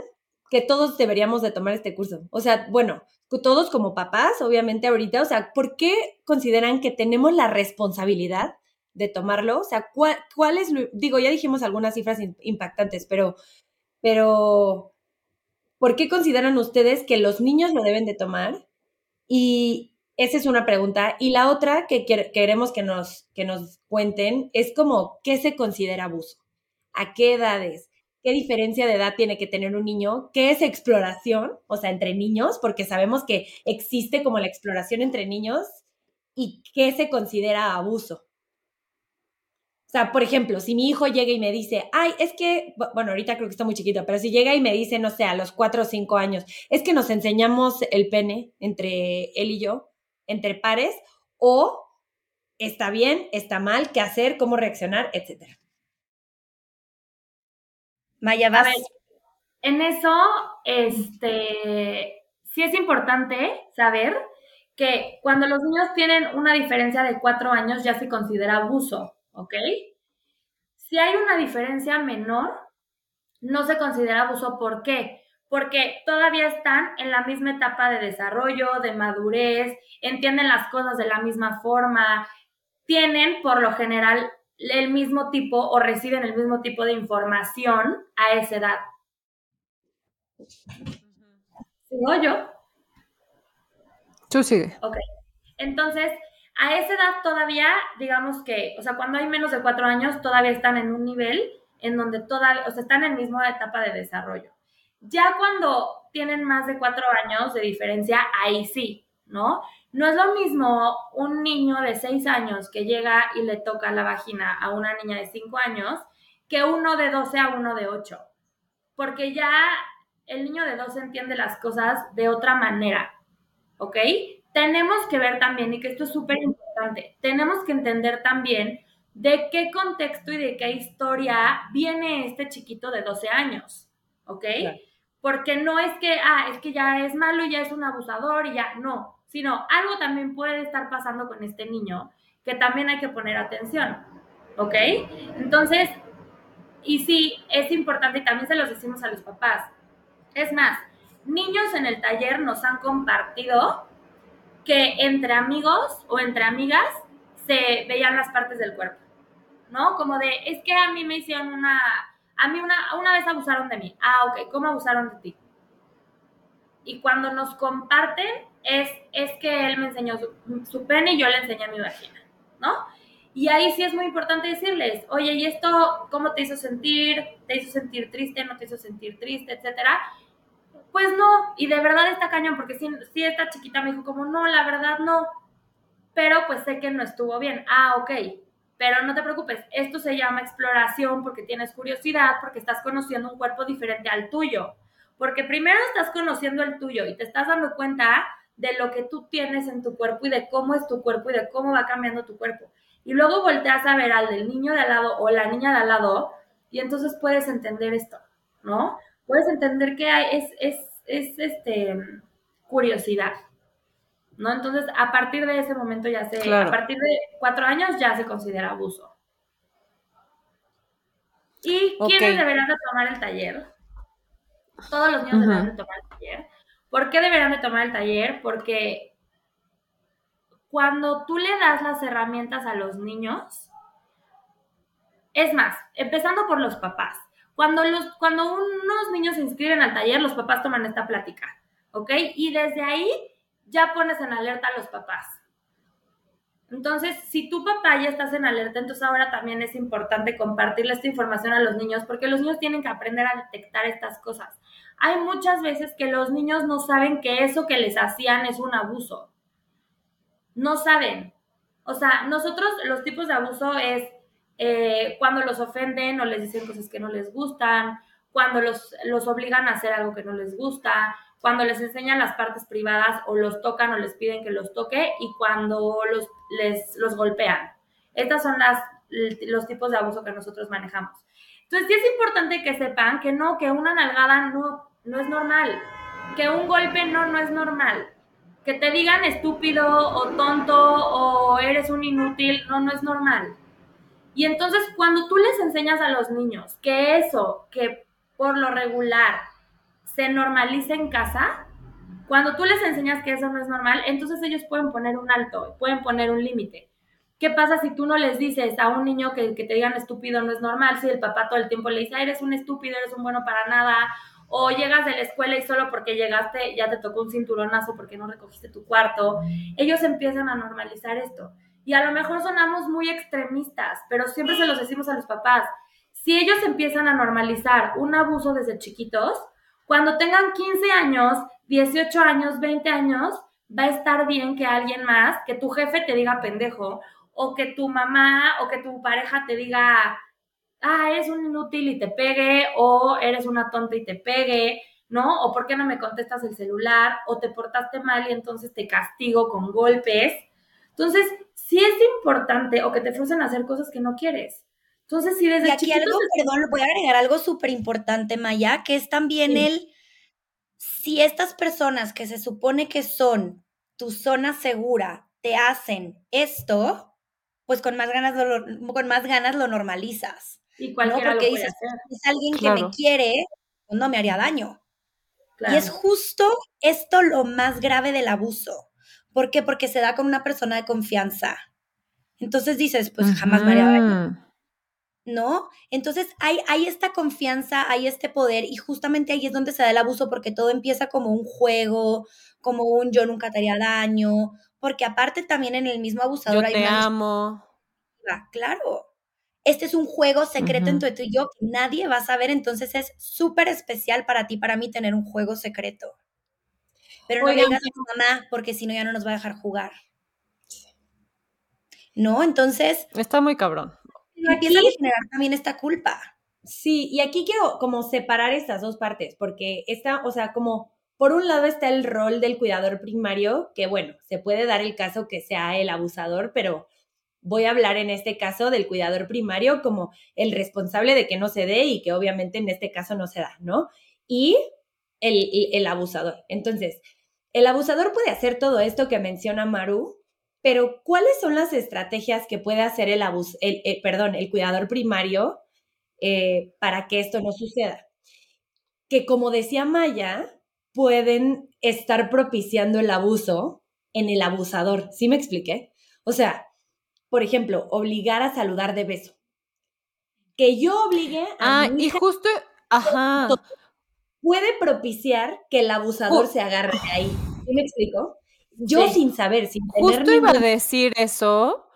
que todos deberíamos de tomar este curso? O sea, bueno, todos como papás, obviamente ahorita, o sea, ¿por qué consideran que tenemos la responsabilidad de tomarlo? O sea, ¿cuál, es, digo, ya dijimos algunas cifras impactantes, pero, pero, ¿por qué consideran ustedes que los niños lo deben de tomar? Y esa es una pregunta. Y la otra que queremos que nos, que nos cuenten es como, ¿qué se considera abuso? ¿A qué edades? ¿Qué diferencia de edad tiene que tener un niño? ¿Qué es exploración? O sea, entre niños, porque sabemos que existe como la exploración entre niños. ¿Y qué se considera abuso? O sea, por ejemplo, si mi hijo llega y me dice, ay, es que, bueno, ahorita creo que está muy chiquito, pero si llega y me dice, no sé, a los cuatro o cinco años, es que nos enseñamos el pene entre él y yo, entre pares, o está bien, está mal, qué hacer, cómo reaccionar, etcétera.
Maya, vas.
en eso, este, sí es importante saber que cuando los niños tienen una diferencia de cuatro años ya se considera abuso. ¿ok? Si hay una diferencia menor, no se considera abuso. ¿Por qué? Porque todavía están en la misma etapa de desarrollo, de madurez, entienden las cosas de la misma forma, tienen por lo general el mismo tipo o reciben el mismo tipo de información a esa edad. ¿Sigo yo?
Tú sigue.
Ok. Entonces, a esa edad todavía, digamos que, o sea, cuando hay menos de cuatro años, todavía están en un nivel en donde todavía, o sea, están en la misma etapa de desarrollo. Ya cuando tienen más de cuatro años de diferencia, ahí sí, ¿no? No es lo mismo un niño de seis años que llega y le toca la vagina a una niña de cinco años que uno de 12 a uno de ocho. Porque ya el niño de 12 entiende las cosas de otra manera, ¿ok? tenemos que ver también, y que esto es súper importante, tenemos que entender también de qué contexto y de qué historia viene este chiquito de 12 años, ¿ok? Porque no es que, ah, es que ya es malo y ya es un abusador y ya, no, sino algo también puede estar pasando con este niño que también hay que poner atención, ¿ok? Entonces, y sí, es importante y también se los decimos a los papás. Es más, niños en el taller nos han compartido que entre amigos o entre amigas se veían las partes del cuerpo, ¿no? Como de, es que a mí me hicieron una, a mí una, una vez abusaron de mí. Ah, ok, ¿cómo abusaron de ti? Y cuando nos comparten, es, es que él me enseñó su, pene y yo le enseñé mi vagina, ¿no? Y ahí sí es muy importante decirles, oye, ¿y esto cómo te hizo sentir? ¿Te hizo sentir triste? ¿No te hizo sentir triste? Etcétera. Pues no, y de verdad está cañón, porque si, si esta chiquita me dijo como, no, la verdad no, pero pues sé que no estuvo bien. Ah, ok, pero no te preocupes, esto se llama exploración porque tienes curiosidad, porque estás conociendo un cuerpo diferente al tuyo. Porque primero estás conociendo el tuyo y te estás dando cuenta de lo que tú tienes en tu cuerpo y de cómo es tu cuerpo y de cómo va cambiando tu cuerpo. Y luego volteas a ver al del niño de al lado o la niña de al lado y entonces puedes entender esto, ¿no? Puedes entender que hay, es, es, es este, curiosidad, ¿no? Entonces, a partir de ese momento ya se, a partir de cuatro años ya se considera abuso. ¿Y quiénes deberán de tomar el taller? Todos los niños deberán de tomar el taller. ¿Por qué deberán de tomar el taller? Porque cuando tú le das las herramientas a los niños, es más, empezando por los papás. Cuando, los, cuando unos niños se inscriben al taller, los papás toman esta plática, ¿ok? Y desde ahí ya pones en alerta a los papás. Entonces, si tu papá ya estás en alerta, entonces ahora también es importante compartirle esta información a los niños, porque los niños tienen que aprender a detectar estas cosas. Hay muchas veces que los niños no saben que eso que les hacían es un abuso. No saben. O sea, nosotros los tipos de abuso es eh, cuando los ofenden o les dicen cosas que no les gustan, cuando los, los obligan a hacer algo que no les gusta, cuando les enseñan las partes privadas o los tocan o les piden que los toque y cuando los, les, los golpean. Estas son las, los tipos de abuso que nosotros manejamos. Entonces, sí es importante que sepan que no, que una nalgada no, no es normal, que un golpe no, no es normal. Que te digan estúpido o tonto o eres un inútil, no, no es normal. Y entonces cuando tú les enseñas a los niños que eso, que por lo regular se normaliza en casa, cuando tú les enseñas que eso no es normal, entonces ellos pueden poner un alto, pueden poner un límite. ¿Qué pasa si tú no les dices a un niño que, te digan estúpido no es normal? Si el papá todo el tiempo le dice, eres un estúpido, eres un bueno para nada, o llegas de la escuela y solo porque llegaste ya te tocó un cinturonazo porque no recogiste tu cuarto, ellos empiezan a normalizar esto. Y a lo mejor sonamos muy extremistas, pero siempre se los decimos a los papás. Si ellos empiezan a normalizar un abuso desde chiquitos, cuando tengan 15 años, 18 años, 20 años, va a estar bien que alguien más, que tu jefe te diga pendejo, o que tu mamá o que tu pareja te diga, ah, eres un inútil y te pegue, o eres una tonta y te pegue, ¿no? O por qué no me contestas el celular, o te portaste mal y entonces te castigo con golpes. Entonces, sí es importante, o que te fuercen a hacer cosas que no quieres. Entonces, si desde
y aquí algo, perdón, voy a agregar algo súper importante, Maya, que es también el, si estas personas que se supone que son tu zona segura te hacen esto, pues con más ganas lo, con más ganas lo normalizas. Y cualquiera Porque dices, es alguien que me quiere, pues no me haría daño. Y es justo esto lo más grave del abuso. ¿Por qué? Porque se da con una persona de confianza. Entonces dices, pues jamás me haría daño. ¿no? Entonces hay, hay esta confianza, hay este poder y justamente ahí es donde se da el abuso porque todo empieza como un juego, como un yo nunca te haría daño, porque aparte también en el mismo abusador
yo te amo.
Claro. Este es un juego secreto entre tú y yo que nadie va a saber, entonces es súper especial para ti, para mí, tener un juego secreto. Pero no digas a tu mamá porque si no ya no nos va a dejar jugar. ¿No? Entonces...
Está muy cabrón
empieza a generar también esta culpa.
Sí, y aquí quiero como separar estas dos partes, porque está, o sea, como por un lado está el rol del cuidador primario, que bueno, se puede dar el caso que sea el abusador, pero voy a hablar en este caso del cuidador primario como el responsable de que no se dé y que obviamente en este caso no se da, ¿no? Y el, el abusador. Entonces, el abusador puede hacer todo esto que menciona Maru, pero ¿cuáles son las estrategias que puede hacer el, abus el, perdón, el cuidador primario eh, para que esto no suceda? Que como decía Maya, pueden estar propiciando el abuso en el abusador. ¿Sí me expliqué? O sea, por ejemplo, obligar a saludar de beso. Que yo obligue
a... Ah, y justo... Ajá.
Puede propiciar que el abusador se agarre de ahí. ¿Sí me explico? yo sin saber, sin
tener Justo iba a decir eso.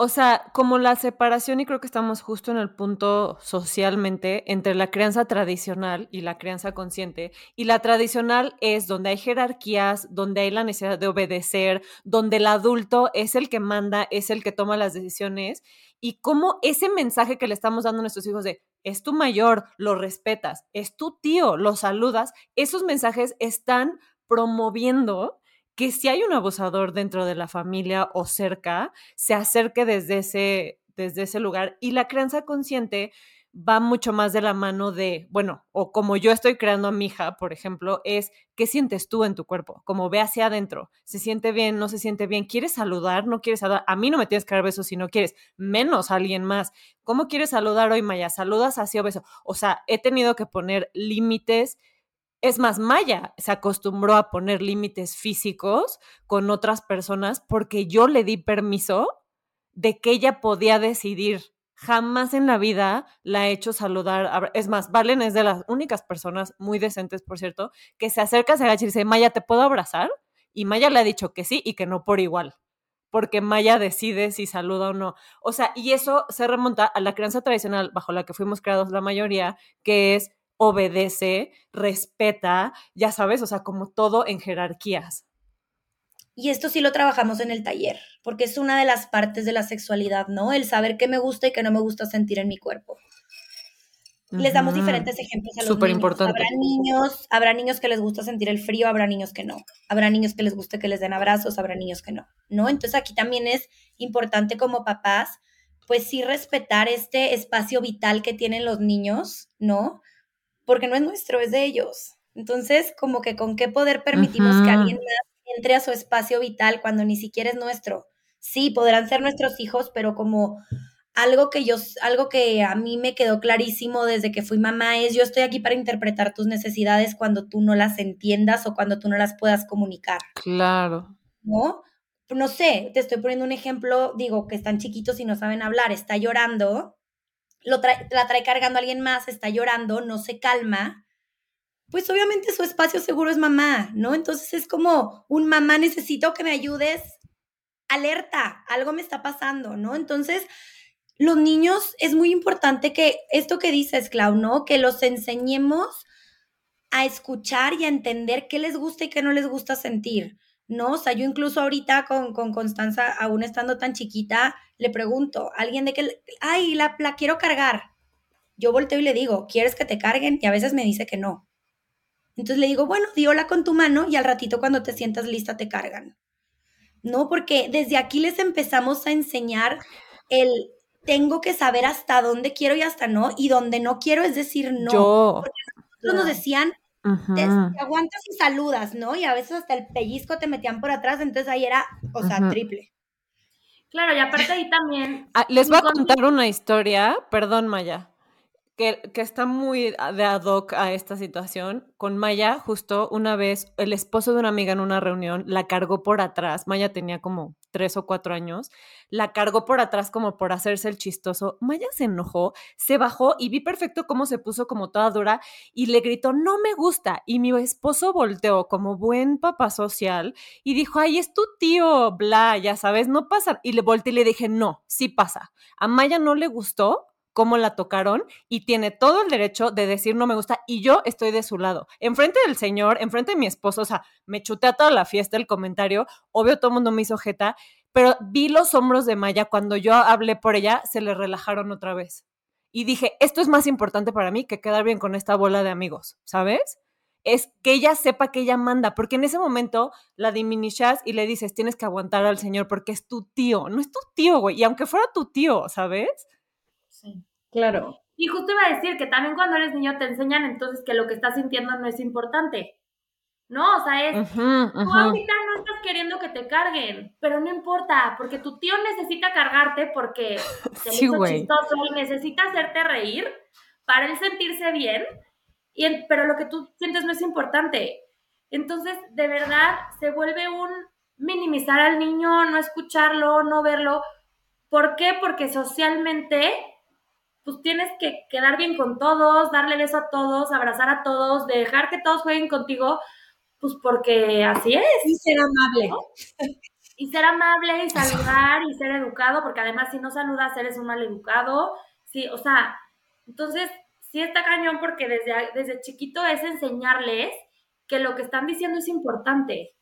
O sea, como la separación, y creo que estamos justo en el punto socialmente entre la crianza tradicional y la crianza consciente. Y la tradicional es donde hay jerarquías, donde hay la necesidad de obedecer, donde el adulto es el que manda, es el que toma las decisiones. Y cómo ese mensaje que le estamos dando a nuestros hijos de es tu mayor, lo respetas, es tu tío, lo saludas, esos mensajes están promoviendo que si hay un abusador dentro de la familia o cerca, se acerque desde ese, desde ese lugar. Y la crianza consciente va mucho más de la mano de, bueno, o como yo estoy creando a mi hija, por ejemplo, es qué sientes tú en tu cuerpo, como ve hacia adentro, se siente bien, no se siente bien, quieres saludar, no quieres saludar, a mí no me tienes que dar besos si no quieres, menos a alguien más. ¿Cómo quieres saludar hoy, Maya? ¿Saludas así o beso? O sea, he tenido que poner límites. Es más, Maya se acostumbró a poner límites físicos con otras personas porque yo le di permiso de que ella podía decidir jamás en la vida la he hecho saludar. Es más, Valen es de las únicas personas muy decentes, por cierto, que se acerca, se agacha y dice, Maya, ¿te puedo abrazar? Y Maya le ha dicho que sí y que no por igual, porque Maya decide si saluda o no. O sea, y eso se remonta a la crianza tradicional bajo la que fuimos creados la mayoría, que es obedece, respeta, ya sabes, o sea, como todo en jerarquías.
Y esto sí lo trabajamos en el taller, porque es una de las partes de la sexualidad, ¿no? El saber qué me gusta y qué no me gusta sentir en mi cuerpo. Les damos diferentes ejemplos a los niños. Importante. Habrá niños, habrá niños que les gusta sentir el frío, habrá niños que no. Habrá niños que les guste que les den abrazos, habrá niños que no, ¿no? Entonces aquí también es importante como papás, pues sí respetar este espacio vital que tienen los niños, ¿no? Porque no es nuestro, es de ellos. Entonces, como que con qué poder permitimos que alguien más entre a su espacio vital cuando ni siquiera es nuestro. Sí, podrán ser nuestros hijos, pero como algo que yo, algo que a mí me quedó clarísimo desde que fui mamá es yo estoy aquí para interpretar tus necesidades cuando tú no las entiendas o cuando tú no las puedas comunicar.
Claro.
¿No? No sé, te estoy poniendo un ejemplo, digo, que están chiquitos y no saben hablar, está llorando, lo la trae cargando alguien más, está llorando, no se calma, pues obviamente su espacio seguro es mamá, ¿no? Entonces es como un mamá, necesito que me ayudes, alerta, algo me está pasando, ¿no? Entonces, los niños es muy importante que esto que dices, Clau, ¿no? Que los enseñemos a escuchar y a entender qué les gusta y qué no les gusta sentir, ¿no? O sea, yo incluso ahorita con, con Constanza, aún estando tan chiquita, le pregunto a alguien de que, ay, la, la quiero cargar. Yo volteo y le digo, ¿quieres que te carguen? Y a veces me dice que no. Entonces le digo, bueno, di hola con tu mano y al ratito cuando te sientas lista te cargan. No, porque desde aquí les empezamos a enseñar el tengo que saber hasta dónde quiero y hasta no, y donde no quiero es decir no.
Yo.
Porque nosotros nos decían, te, aguantas y saludas, ¿no? Y a veces hasta el pellizco te metían por atrás, entonces ahí era, o sea, triple.
Claro, y aparte ahí también.
Ah, les voy a contar una historia, perdón, Maya que, está muy de ad hoc a esta situación. Con Maya, justo una vez, el esposo de una amiga en una reunión la cargó por atrás. Maya tenía como tres o cuatro años. La cargó por atrás como por hacerse el chistoso. Maya se enojó, se bajó y vi perfecto cómo se puso como toda dura y le gritó, no me gusta. Y mi esposo volteó como buen papá social y dijo, ay, es tu tío, bla, ya sabes, no pasa. Y le volteé y le dije, no, sí pasa. A Maya no le gustó cómo la tocaron y tiene todo el derecho de decir no me gusta y yo estoy de su lado. Enfrente del señor, enfrente de mi esposo, o sea, me chuté a toda la fiesta el comentario, obvio todo el mundo me hizo jeta, pero vi los hombros de Maya cuando yo hablé por ella, se le relajaron otra vez. Y dije, esto es más importante para mí que quedar bien con esta bola de amigos, ¿sabes? es que ella sepa que ella manda, porque en ese momento la diminuchas y le dices, tienes que aguantar al señor porque es tu tío, no es tu tío, güey, y aunque fuera tu tío, ¿sabes?
Sí. Claro.
Y justo iba a decir que también cuando eres niño te enseñan entonces que lo que estás sintiendo no es importante. ¿No? O sea, es, tú ahorita no estás queriendo que te carguen, pero no importa, porque tu tío necesita cargarte porque [LAUGHS] sí, chistoso y necesita hacerte reír para él sentirse bien, y, pero lo que tú sientes no es importante. Entonces, de verdad, se vuelve un minimizar al niño, no escucharlo, no verlo. ¿Por qué? Porque socialmente pues tienes que quedar bien con todos, darle beso a todos, abrazar a todos, dejar que todos jueguen contigo, pues porque así es.
Y ser amable.
Y ser amable y saludar y ser educado, porque además si no saludas eres un mal educado. Sí, o sea, entonces sí está cañón porque desde, desde chiquito es enseñarles que lo que están diciendo es importante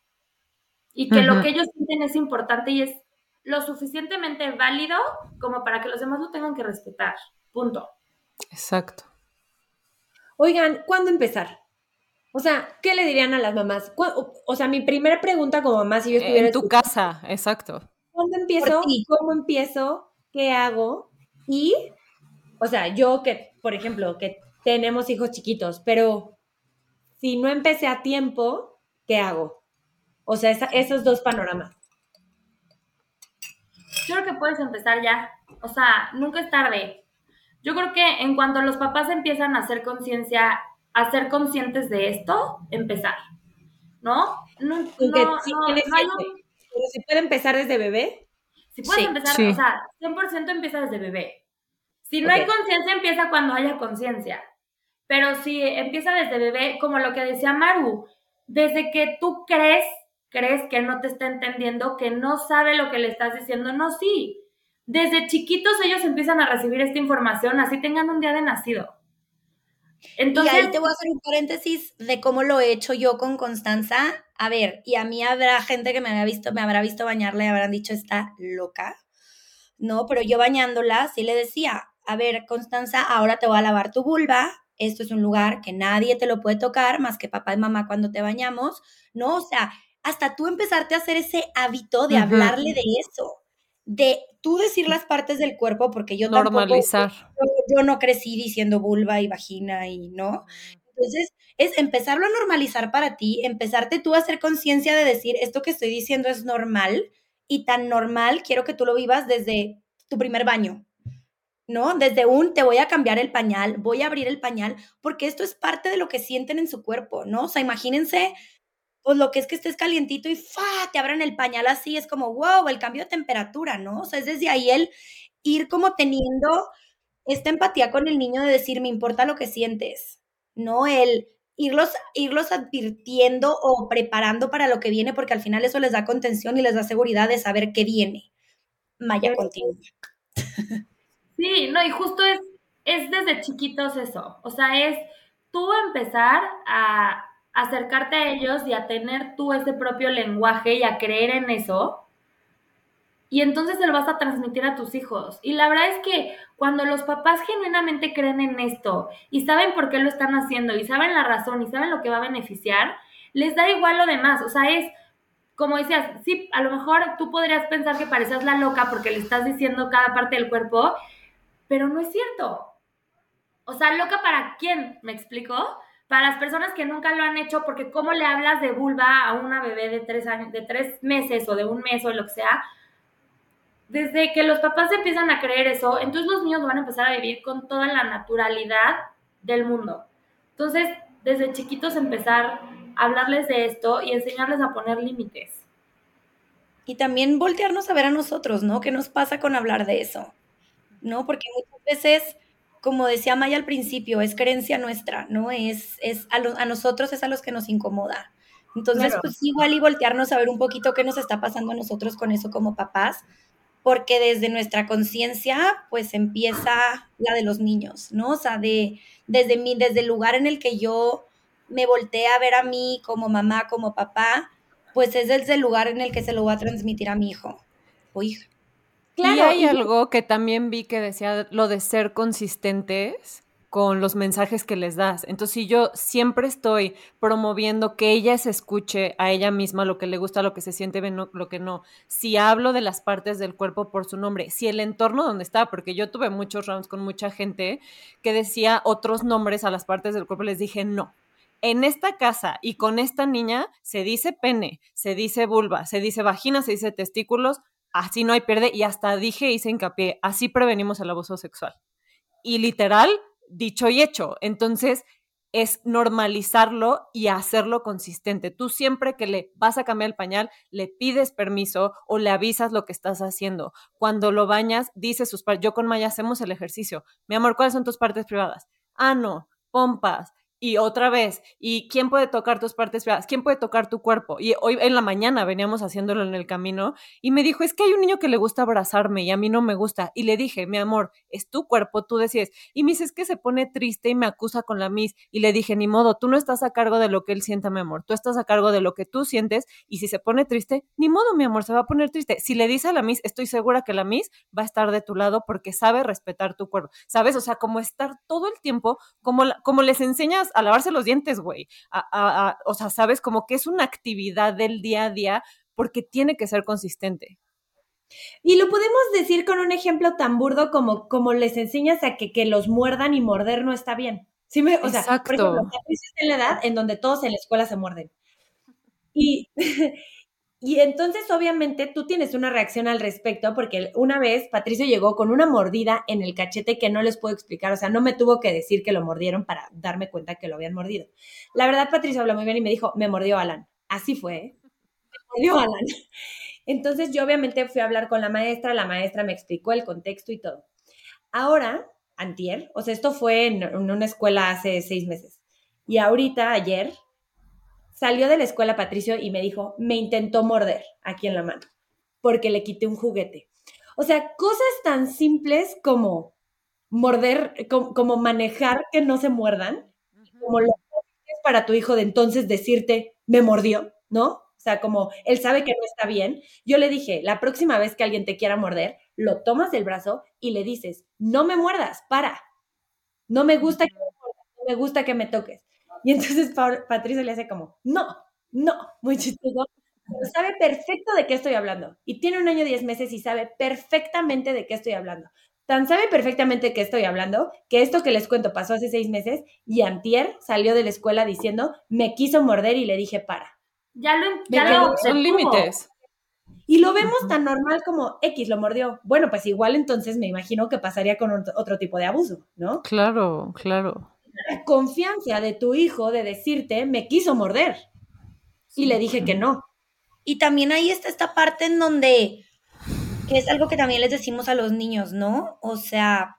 y que lo que ellos sienten es importante y es lo suficientemente válido como para que los demás lo tengan que respetar. Punto.
Exacto.
Oigan, ¿cuándo empezar? O sea, ¿qué le dirían a las mamás? O sea, mi primera pregunta como mamá, si yo estuviera
en tu casa, exacto.
¿Cuándo empiezo? ¿Cómo empiezo? ¿Qué hago? Y, o sea, yo que, por ejemplo, que tenemos hijos chiquitos, pero si no empecé a tiempo, ¿qué hago? O sea, esos dos panoramas.
Yo creo que puedes empezar ya. O sea, nunca es tarde. Yo creo que en cuanto los papás empiezan a hacer conciencia, a ser conscientes de esto, empezar. ¿No? No, no,
no, Pero si puede empezar desde bebé.
Si puedes empezar, o sea, 100% empieza desde bebé. Si no hay conciencia, empieza cuando haya conciencia. Pero si empieza desde bebé, como lo que decía Maru, desde que tú crees, crees que no te está entendiendo, que no sabe lo que le estás diciendo, no, sí. Desde chiquitos ellos empiezan a recibir esta información, así tengan un día de nacido.
Entonces, y ahí te voy a hacer un paréntesis de cómo lo he hecho yo con Constanza. A ver, y a mí habrá gente que me había visto, me habrá visto bañarla y habrán dicho está loca. No, pero yo bañándola sí le decía, a ver, Constanza, ahora te voy a lavar tu vulva. Esto es un lugar que nadie te lo puede tocar más que papá y mamá cuando te bañamos, ¿no? O sea, hasta tú empezarte a hacer ese hábito de hablarle de eso, de tú decir las partes del cuerpo, porque yo
normalizar.
yo, no crecí diciendo vulva y vagina y no. Entonces, es empezarlo a normalizar para ti, empezarte tú a hacer conciencia de decir, esto que estoy diciendo es normal y tan normal, quiero que tú lo vivas desde tu primer baño, ¿no? Desde un te voy a cambiar el pañal, voy a abrir el pañal, porque esto es parte de lo que sienten en su cuerpo, ¿no? O sea, imagínense, pues lo que es que estés calientito y ¡fa! te abran el pañal así, es como, wow, el cambio de temperatura, ¿no? O sea, es desde ahí el ir como teniendo esta empatía con el niño de decir, me importa lo que sientes, ¿no? El irlos, irlos advirtiendo o preparando para lo que viene, porque al final eso les da contención y les da seguridad de saber qué viene. Maya, continúa.
Sí, no, y justo es, es desde chiquitos eso. O sea, es tú empezar a acercarte a ellos y a tener tú ese propio lenguaje y a creer en eso. Y entonces se lo vas a transmitir a tus hijos. Y la verdad es que cuando los papás genuinamente creen en esto y saben por qué lo están haciendo y saben la razón y saben lo que va a beneficiar, les da igual lo demás. O sea, es como decías, sí, a lo mejor tú podrías pensar que parecías la loca porque le estás diciendo cada parte del cuerpo, pero no es cierto. O sea, loca para quién, ¿me explico? Para las personas que nunca lo han hecho, porque cómo le hablas de vulva a una bebé de tres años, de tres meses o de un mes o lo que sea, desde que los papás empiezan a creer eso, entonces los niños van a empezar a vivir con toda la naturalidad del mundo. Entonces, desde chiquitos empezar a hablarles de esto y enseñarles a poner límites.
Y también voltearnos a ver a nosotros, ¿no? ¿Qué nos pasa con hablar de eso? ¿no? Porque muchas veces, como decía Maya al principio, es creencia nuestra, ¿no? Es, es a, a nosotros es a los que nos incomoda. Entonces, pues igual y voltearnos a ver un poquito qué nos está pasando a nosotros con eso como papás, porque desde nuestra conciencia, pues empieza la de los niños, ¿no? O sea, de, desde, mi, desde el lugar en el que yo me volteé a ver a mí como mamá, como papá, pues es desde el lugar en el que se lo voy a transmitir a mi hijo o hija.
Claro, y hay algo que también vi que decía lo de ser consistentes con los mensajes que les das. Entonces, si yo siempre estoy promoviendo que ella se escuche a ella misma lo que le gusta, lo que se siente bien, lo que no, si hablo de las partes del cuerpo por su nombre, si el entorno donde está, porque yo tuve muchos rounds con mucha gente que decía otros nombres a las partes del cuerpo, les dije no. En esta casa y con esta niña se dice pene, se dice vulva, se dice vagina, se dice testículos, así no hay pierde y hasta dije, hice hincapié, así prevenimos el abuso sexual. Y literal, dicho y hecho. Entonces, es normalizarlo y hacerlo consistente. Tú siempre que le vas a cambiar el pañal, le pides permiso o le avisas lo que estás haciendo. Cuando lo bañas, dices sus partes. Yo con Maya hacemos el ejercicio. Mi amor, ¿cuáles son tus partes privadas? Ah, no, pompas, y otra vez, ¿y quién puede tocar tus partes privadas? ¿Quién puede tocar tu cuerpo? Y hoy en la mañana veníamos haciéndolo en el camino y me dijo, es que hay un niño que le gusta abrazarme y a mí no me gusta. Y le dije, mi amor, es tu cuerpo, tú decides. Y me dice, es que se pone triste y me acusa con la mis. Y le dije, ni modo, tú no estás a cargo de lo que él sienta, mi amor. Tú estás a cargo de lo que tú sientes y si se pone triste, ni modo, mi amor, se va a poner triste. Si le dice a la mis, estoy segura que la mis va a estar de tu lado porque sabe respetar tu cuerpo. ¿Sabes? O sea, como estar todo el tiempo, como, como les enseñas a lavarse los dientes, güey. o sea, sabes, como que es una actividad del día a día porque tiene que ser consistente.
Y lo podemos decir con un ejemplo tan burdo como, como les enseñas a que, que los muerdan y morder no está bien. ¿Sí me, o sea, por ejemplo, en la edad en donde todos en la escuela se muerden. Y, [LAUGHS] y entonces, obviamente, tú tienes una reacción al respecto, porque una vez Patricio llegó con una mordida en el cachete que no les puedo explicar, o sea, no me tuvo que decir que lo mordieron para darme cuenta que lo habían mordido. La verdad, Patricio habló muy bien y me dijo, me mordió Alan. Así fue, ¿eh? Me mordió Alan. Entonces yo obviamente fui a hablar con la maestra, la maestra me explicó el contexto y todo. Ahora, antier, o sea, esto fue en, una escuela hace seis meses. Y ahorita, ayer, salió de la escuela Patricio y me dijo, me intentó morder aquí en la mano, porque le quité un juguete. O sea, cosas tan simples como morder, como, manejar que no se muerdan, como lo que es para tu hijo de entonces decirte, me mordió, ¿no? O sea, como él sabe que no está bien. Yo le dije, la próxima vez que alguien te quiera morder, lo tomas del brazo y le dices, no me muerdas, para. No me gusta que me muerdas, no me gusta que me toques. Y entonces Patricia le hace como, no, no, muy chistoso. Pero sabe perfecto de qué estoy hablando. Y tiene un año y diez meses y sabe perfectamente de qué estoy hablando. Tan sabe perfectamente de qué estoy hablando que esto que les cuento pasó hace seis meses y Antier salió de la escuela diciendo, me quiso morder y le dije, para.
Ya lo, ya
Son límites.
Y lo vemos tan normal como X lo mordió. Bueno, pues igual entonces me imagino que pasaría con otro tipo de abuso, ¿no?
Claro, claro.
La confianza de tu hijo de decirte, me quiso morder. Y le dije que no.
Y también ahí está esta parte en donde, que es algo que también les decimos a los niños, ¿no? O sea,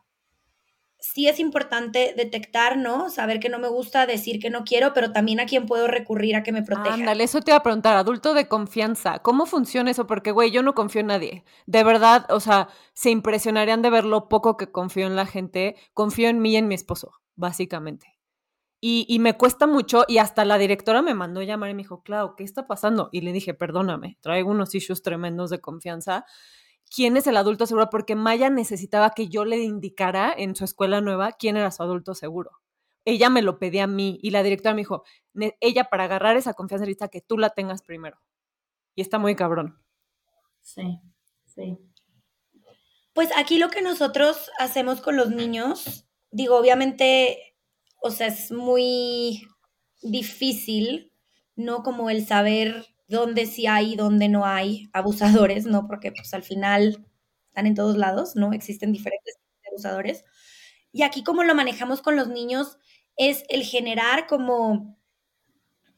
sí es importante detectar, ¿no? Saber que no me gusta, decir que no quiero, pero también a quién puedo recurrir a que me proteja.
Ándale, eso te iba a preguntar, adulto de confianza, ¿cómo funciona eso? Porque, güey, yo no confío en nadie. De verdad, o sea, se impresionarían de ver lo poco que confío en la gente. Confío en mí y en mi esposo, básicamente. Y, y me cuesta mucho, y hasta la directora me mandó llamar y me dijo, claro, ¿qué está pasando? Y le dije, perdóname, traigo unos issues tremendos de confianza quién es el adulto seguro, porque Maya necesitaba que yo le indicara en su escuela nueva quién era su adulto seguro. Ella me lo pedía a mí y la directora me dijo, ella para agarrar esa confianza necesita que tú la tengas primero. Y está muy cabrón.
Sí, sí.
Pues aquí lo que nosotros hacemos con los niños, digo, obviamente, o sea, es muy difícil, ¿no? Como el saber dónde sí hay y dónde no hay abusadores, ¿no? Porque pues al final están en todos lados, ¿no? Existen diferentes abusadores. Y aquí como lo manejamos con los niños es el generar como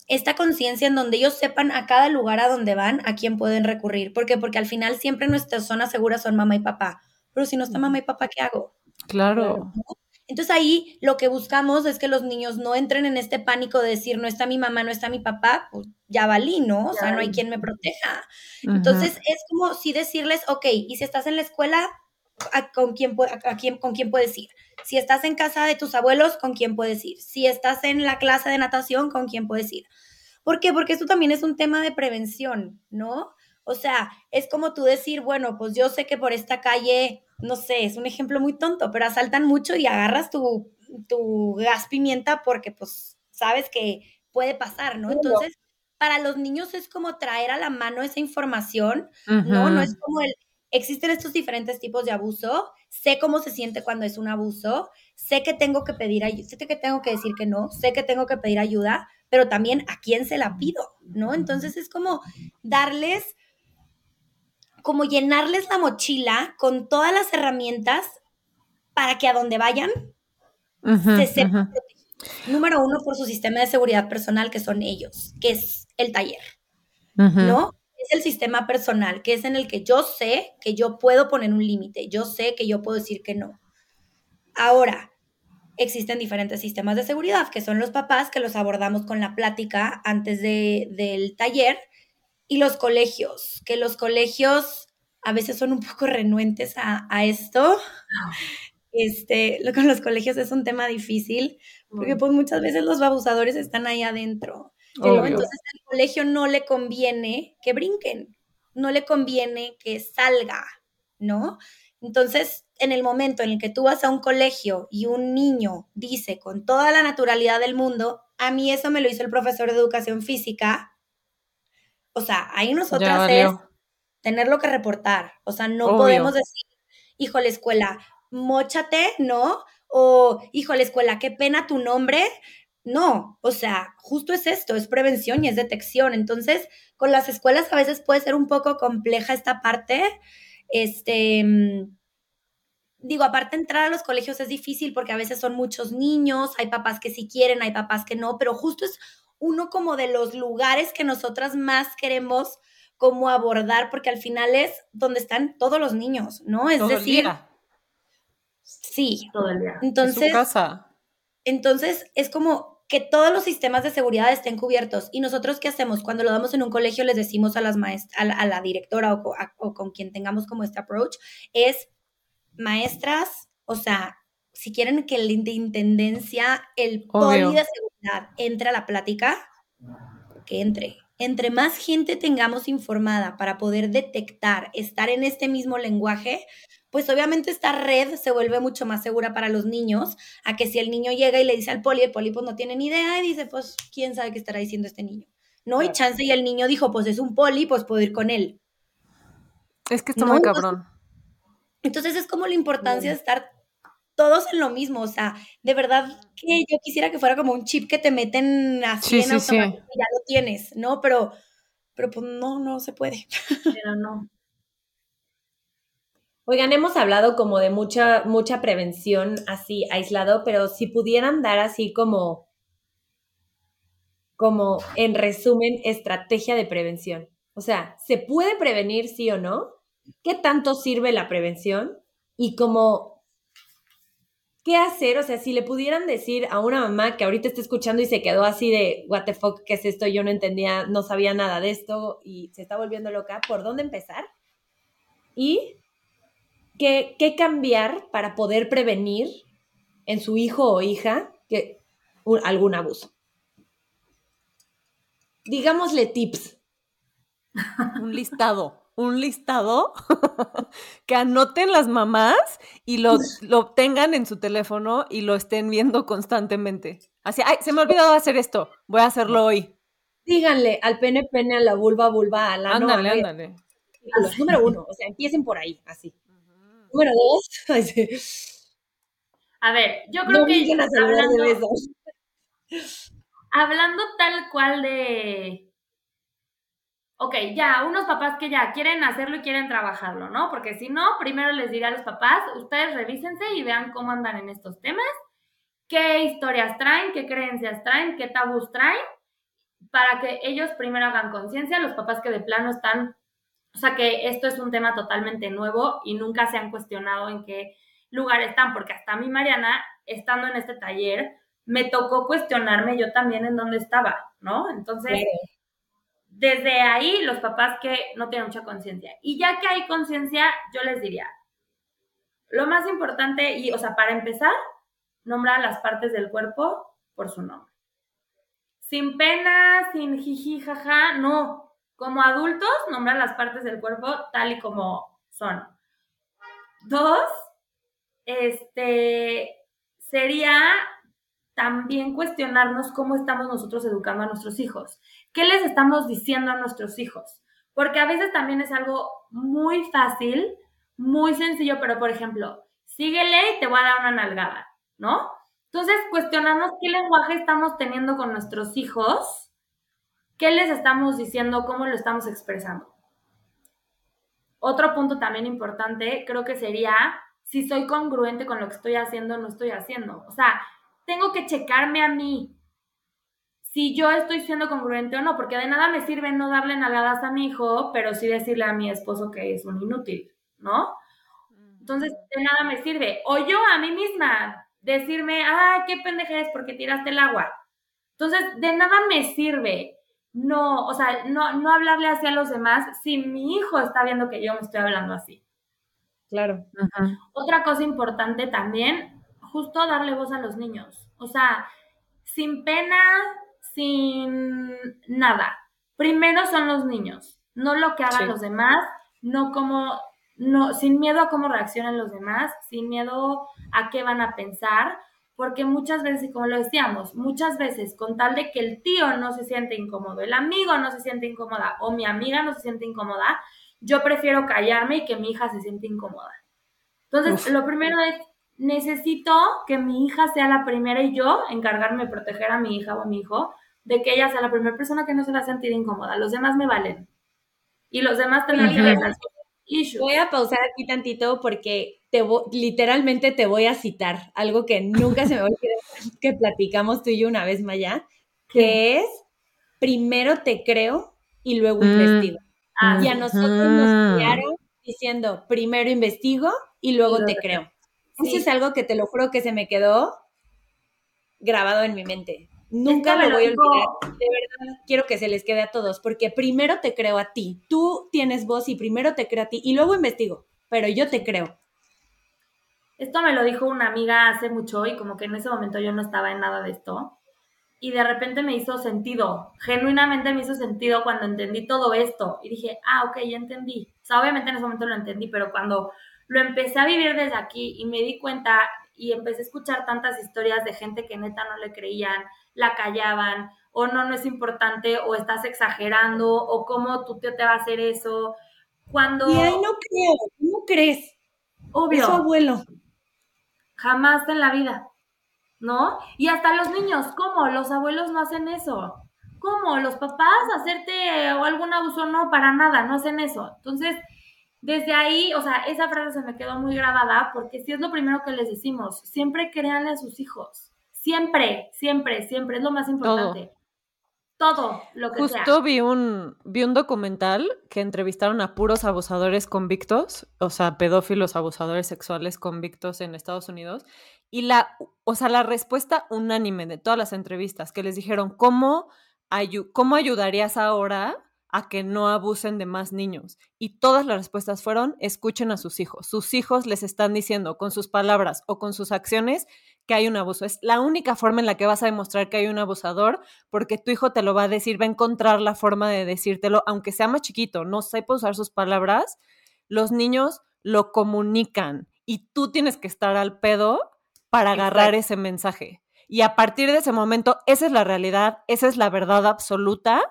esta conciencia en donde ellos sepan a cada lugar a donde van a quién pueden recurrir. ¿Por qué? Porque al final siempre nuestras zonas seguras son mamá y papá. Pero si no está mamá y papá, ¿qué hago?
Claro.
Entonces ahí lo que buscamos es que los niños no entren en este pánico de decir, no está mi mamá, no está mi papá, pues ya valí, ¿no? O sea, no hay quien me proteja. Entonces es como si decirles, ok, y si estás en la escuela, con, quién, a, quién, ¿con quién puedes ir? Si estás en casa de tus abuelos, ¿con quién puedes ir? Si estás en la clase de natación, ¿con quién puedes ir? ¿Por qué? Porque esto también es un tema de prevención, ¿no? O sea, es como tú decir, bueno, pues yo sé que por esta calle, no sé, es un ejemplo muy tonto, pero asaltan mucho y agarras tu, tu gas pimienta porque pues sabes que puede pasar, ¿no? Entonces, para los niños es como traer a la mano esa información, ¿no? No es como el, existen estos diferentes tipos de abuso, sé cómo se siente cuando es un abuso, sé que tengo que pedir ayuda, sé que tengo que decir que no, sé que tengo que pedir ayuda, pero también a quién se la pido, ¿no? Entonces es como darles como llenarles la mochila con todas las herramientas para que a donde vayan se sepan Número uno, por su sistema de seguridad personal, que son ellos, que es el taller, ¿no? Es el sistema personal, que es en el que yo sé que yo puedo poner un límite, yo sé que yo puedo decir que no. Ahora, existen diferentes sistemas de seguridad, que son los papás, que los abordamos con la plática antes de, del taller, y los colegios, que los colegios a veces son un poco renuentes a, esto. Este, con los colegios es un tema difícil, porque pues muchas veces los abusadores están ahí adentro. entonces al colegio no le conviene que brinquen, no le conviene que salga, ¿no? Entonces, en el momento en el que tú vas a un colegio y un niño dice con toda la naturalidad del mundo, a mí eso me lo hizo el profesor de educación física, o sea, ahí nosotras es tenerlo que reportar, o sea, no podemos decir, hijo, la escuela, mochate, ¿no? O, hijo, la escuela, qué pena tu nombre. No, o sea, justo es esto, es prevención y es detección. Entonces, con las escuelas a veces puede ser un poco compleja esta parte. Este, mm, digo, aparte entrar a los colegios es difícil porque a veces son muchos niños, hay papás que sí quieren, hay papás que no, pero justo es uno como de los lugares que nosotras más queremos como abordar porque al final es donde están todos los niños, ¿no? Es decir, sí.
Todo el día.
Entonces, entonces es como que todos los sistemas de seguridad estén cubiertos y nosotros qué hacemos cuando lo damos en un colegio les decimos a las maestras, a, la, directora o, o con quien tengamos como este approach es maestras, o sea, si quieren que el de intendencia, el poli de seguridad entre a la plática, que entre. Entre más gente tengamos informada para poder detectar, estar en este mismo lenguaje, pues obviamente esta red se vuelve mucho más segura para los niños, a que si el niño llega y le dice al poli, el poli pues no tiene ni idea y dice, pues, ¿quién sabe qué estará diciendo este niño? ¿No? Y chance y el niño dijo, pues es un poli, pues puedo ir con él.
Es que está muy cabrón.
Entonces es como la importancia de estar todos en lo mismo, o sea, de verdad que yo quisiera que fuera como un chip que te meten así en automático y ya lo tienes, ¿no? Pero, pero pues no, no se puede.
Pero no.
Oigan, hemos hablado como de mucha, mucha prevención así aislado, pero si pudieran dar así como, como en resumen, estrategia de prevención. O sea, ¿se puede prevenir sí o no? ¿Qué tanto sirve la prevención? Y como, ¿qué hacer? O sea, si le pudieran decir a una mamá que ahorita está escuchando y se quedó así de, what the fuck, ¿qué es esto? Yo no entendía, no sabía nada de esto y se está volviendo loca, ¿por dónde empezar? Y qué, qué cambiar para poder prevenir en su hijo o hija que, algún abuso. Digámosle tips. [LAUGHS]
Un listado un listado [LAUGHS] que anoten las mamás y lo, [LAUGHS] lo tengan en su teléfono y lo estén viendo constantemente. Así, ay, se me ha olvidado hacer esto, voy a hacerlo hoy.
Díganle al pene pene, a la vulva vulva, a la
ándale, no. Ándale,
número uno, o sea, empiecen por ahí, así. Número dos, [LAUGHS]
a ver, yo creo que hablando, hablando tal cual de ok, ya, unos papás que ya quieren hacerlo y quieren trabajarlo, ¿no? Porque si no, primero les diré a los papás, ustedes revísense y vean cómo andan en estos temas, qué historias traen, qué creencias traen, qué tabús traen, para que ellos primero hagan conciencia, los papás que de plano están, o sea, que esto es un tema totalmente nuevo y nunca se han cuestionado en qué lugar están, porque hasta mí, Mariana, estando en este taller, me tocó cuestionarme yo también en dónde estaba, ¿no? Entonces desde ahí los papás que no tienen mucha conciencia. Y ya que hay conciencia, yo les diría, lo más importante, y o sea, para empezar, nombrar las partes del cuerpo por su nombre. Sin pena, sin jiji, jaja, no. Como adultos, nombrar las partes del cuerpo tal y como son. Dos, este, sería también cuestionarnos cómo estamos nosotros educando a nuestros hijos. ¿Qué les estamos diciendo a nuestros hijos? Porque a veces también es algo muy fácil, muy sencillo, pero por ejemplo, síguele y te voy a dar una nalgada, ¿no? Entonces, cuestionarnos qué lenguaje estamos teniendo con nuestros hijos, qué les estamos diciendo, cómo lo estamos expresando. Otro punto también importante creo que sería si soy congruente con lo que estoy haciendo o no estoy haciendo. O sea, tengo que checarme a mí si yo estoy siendo congruente o no, porque de nada me sirve no darle nalgadas a mi hijo, pero sí decirle a mi esposo que es un inútil, ¿no? Entonces, de nada me sirve. O yo a mí misma decirme, ah, qué pendeja es porque tiraste el agua. Entonces, de nada me sirve no, o sea, no, no hablarle así a los demás si mi hijo está viendo que yo me estoy hablando así.
Claro.
Otra cosa importante también justo darle voz a los niños. O sea, sin pena, sin nada. Primero son los niños, no lo que hagan los demás, no como no, sin miedo a cómo reaccionan los demás, sin miedo a qué van a pensar, porque muchas veces, como lo decíamos, muchas veces con tal de que el tío no se siente incómodo, el amigo no se siente incómoda o mi amiga no se siente incómoda, yo prefiero callarme y que mi hija se siente incómoda. Entonces, lo primero es, necesito que mi hija sea la primera y yo encargarme de proteger a mi hija o a mi hijo de que ella sea la primera persona que no se va a sentir incómoda. Los demás me valen. Y los demás tendrán que ver
Voy a pausar aquí tantito porque te literalmente te voy a citar algo que nunca se me olvida [LAUGHS] que platicamos tú y yo una vez, Maya, que es primero te creo y luego mm. investigo. y a nosotros nos criaron diciendo primero investigo y luego te creo. Eso es algo que te lo juro que se me quedó grabado en mi mente. Nunca me, voy a olvidar. De verdad, quiero que se les quede a todos, porque primero te creo a ti. Tú tienes voz y primero te creo a ti y luego investigo, pero yo te creo.
Esto me lo dijo una amiga hace mucho y como que en ese momento yo no estaba en nada de esto. Y de repente me hizo sentido, genuinamente me hizo sentido cuando entendí todo esto. Y dije, ah, ok, ya entendí. O sea, obviamente en ese momento lo entendí, pero cuando lo empecé a vivir desde aquí y me di cuenta y empecé a escuchar tantas historias de gente que neta no le creían, la callaban, o no, no es importante, o estás exagerando, o cómo tú te, te va a hacer eso. Cuando...
Y ahí no creo, ¿cómo crees?
Obvio.
su abuelo.
Jamás en la vida, ¿no? Y hasta los niños, ¿cómo? Los abuelos no hacen eso. ¿Cómo? Los papás hacerte o algún abuso, no, para nada, no hacen eso. Entonces, desde ahí, o sea, esa frase se me quedó muy grabada porque si es lo primero que les decimos, siempre créanle a sus hijos. Siempre, siempre, siempre, es lo más importante. Todo, lo que
Justo vi un vi un documental que entrevistaron a puros abusadores convictos, o sea, pedófilos abusadores sexuales convictos en Estados Unidos, y la o sea, la respuesta unánime de todas las entrevistas que les dijeron, "¿Cómo cómo ayudarías ahora a que no abusen de más niños. Y todas las respuestas fueron, escuchen a sus hijos. Sus hijos les están diciendo con sus palabras o con sus acciones que hay un abuso. Es la única forma en la que vas a demostrar que hay un abusador, porque tu hijo te lo va a decir, va a encontrar la forma de decírtelo, aunque sea más chiquito, no sepa usar sus palabras. Los niños lo comunican y tú tienes que estar al pedo para agarrar ese mensaje. Y a partir de ese momento, esa es la realidad, esa es la verdad absoluta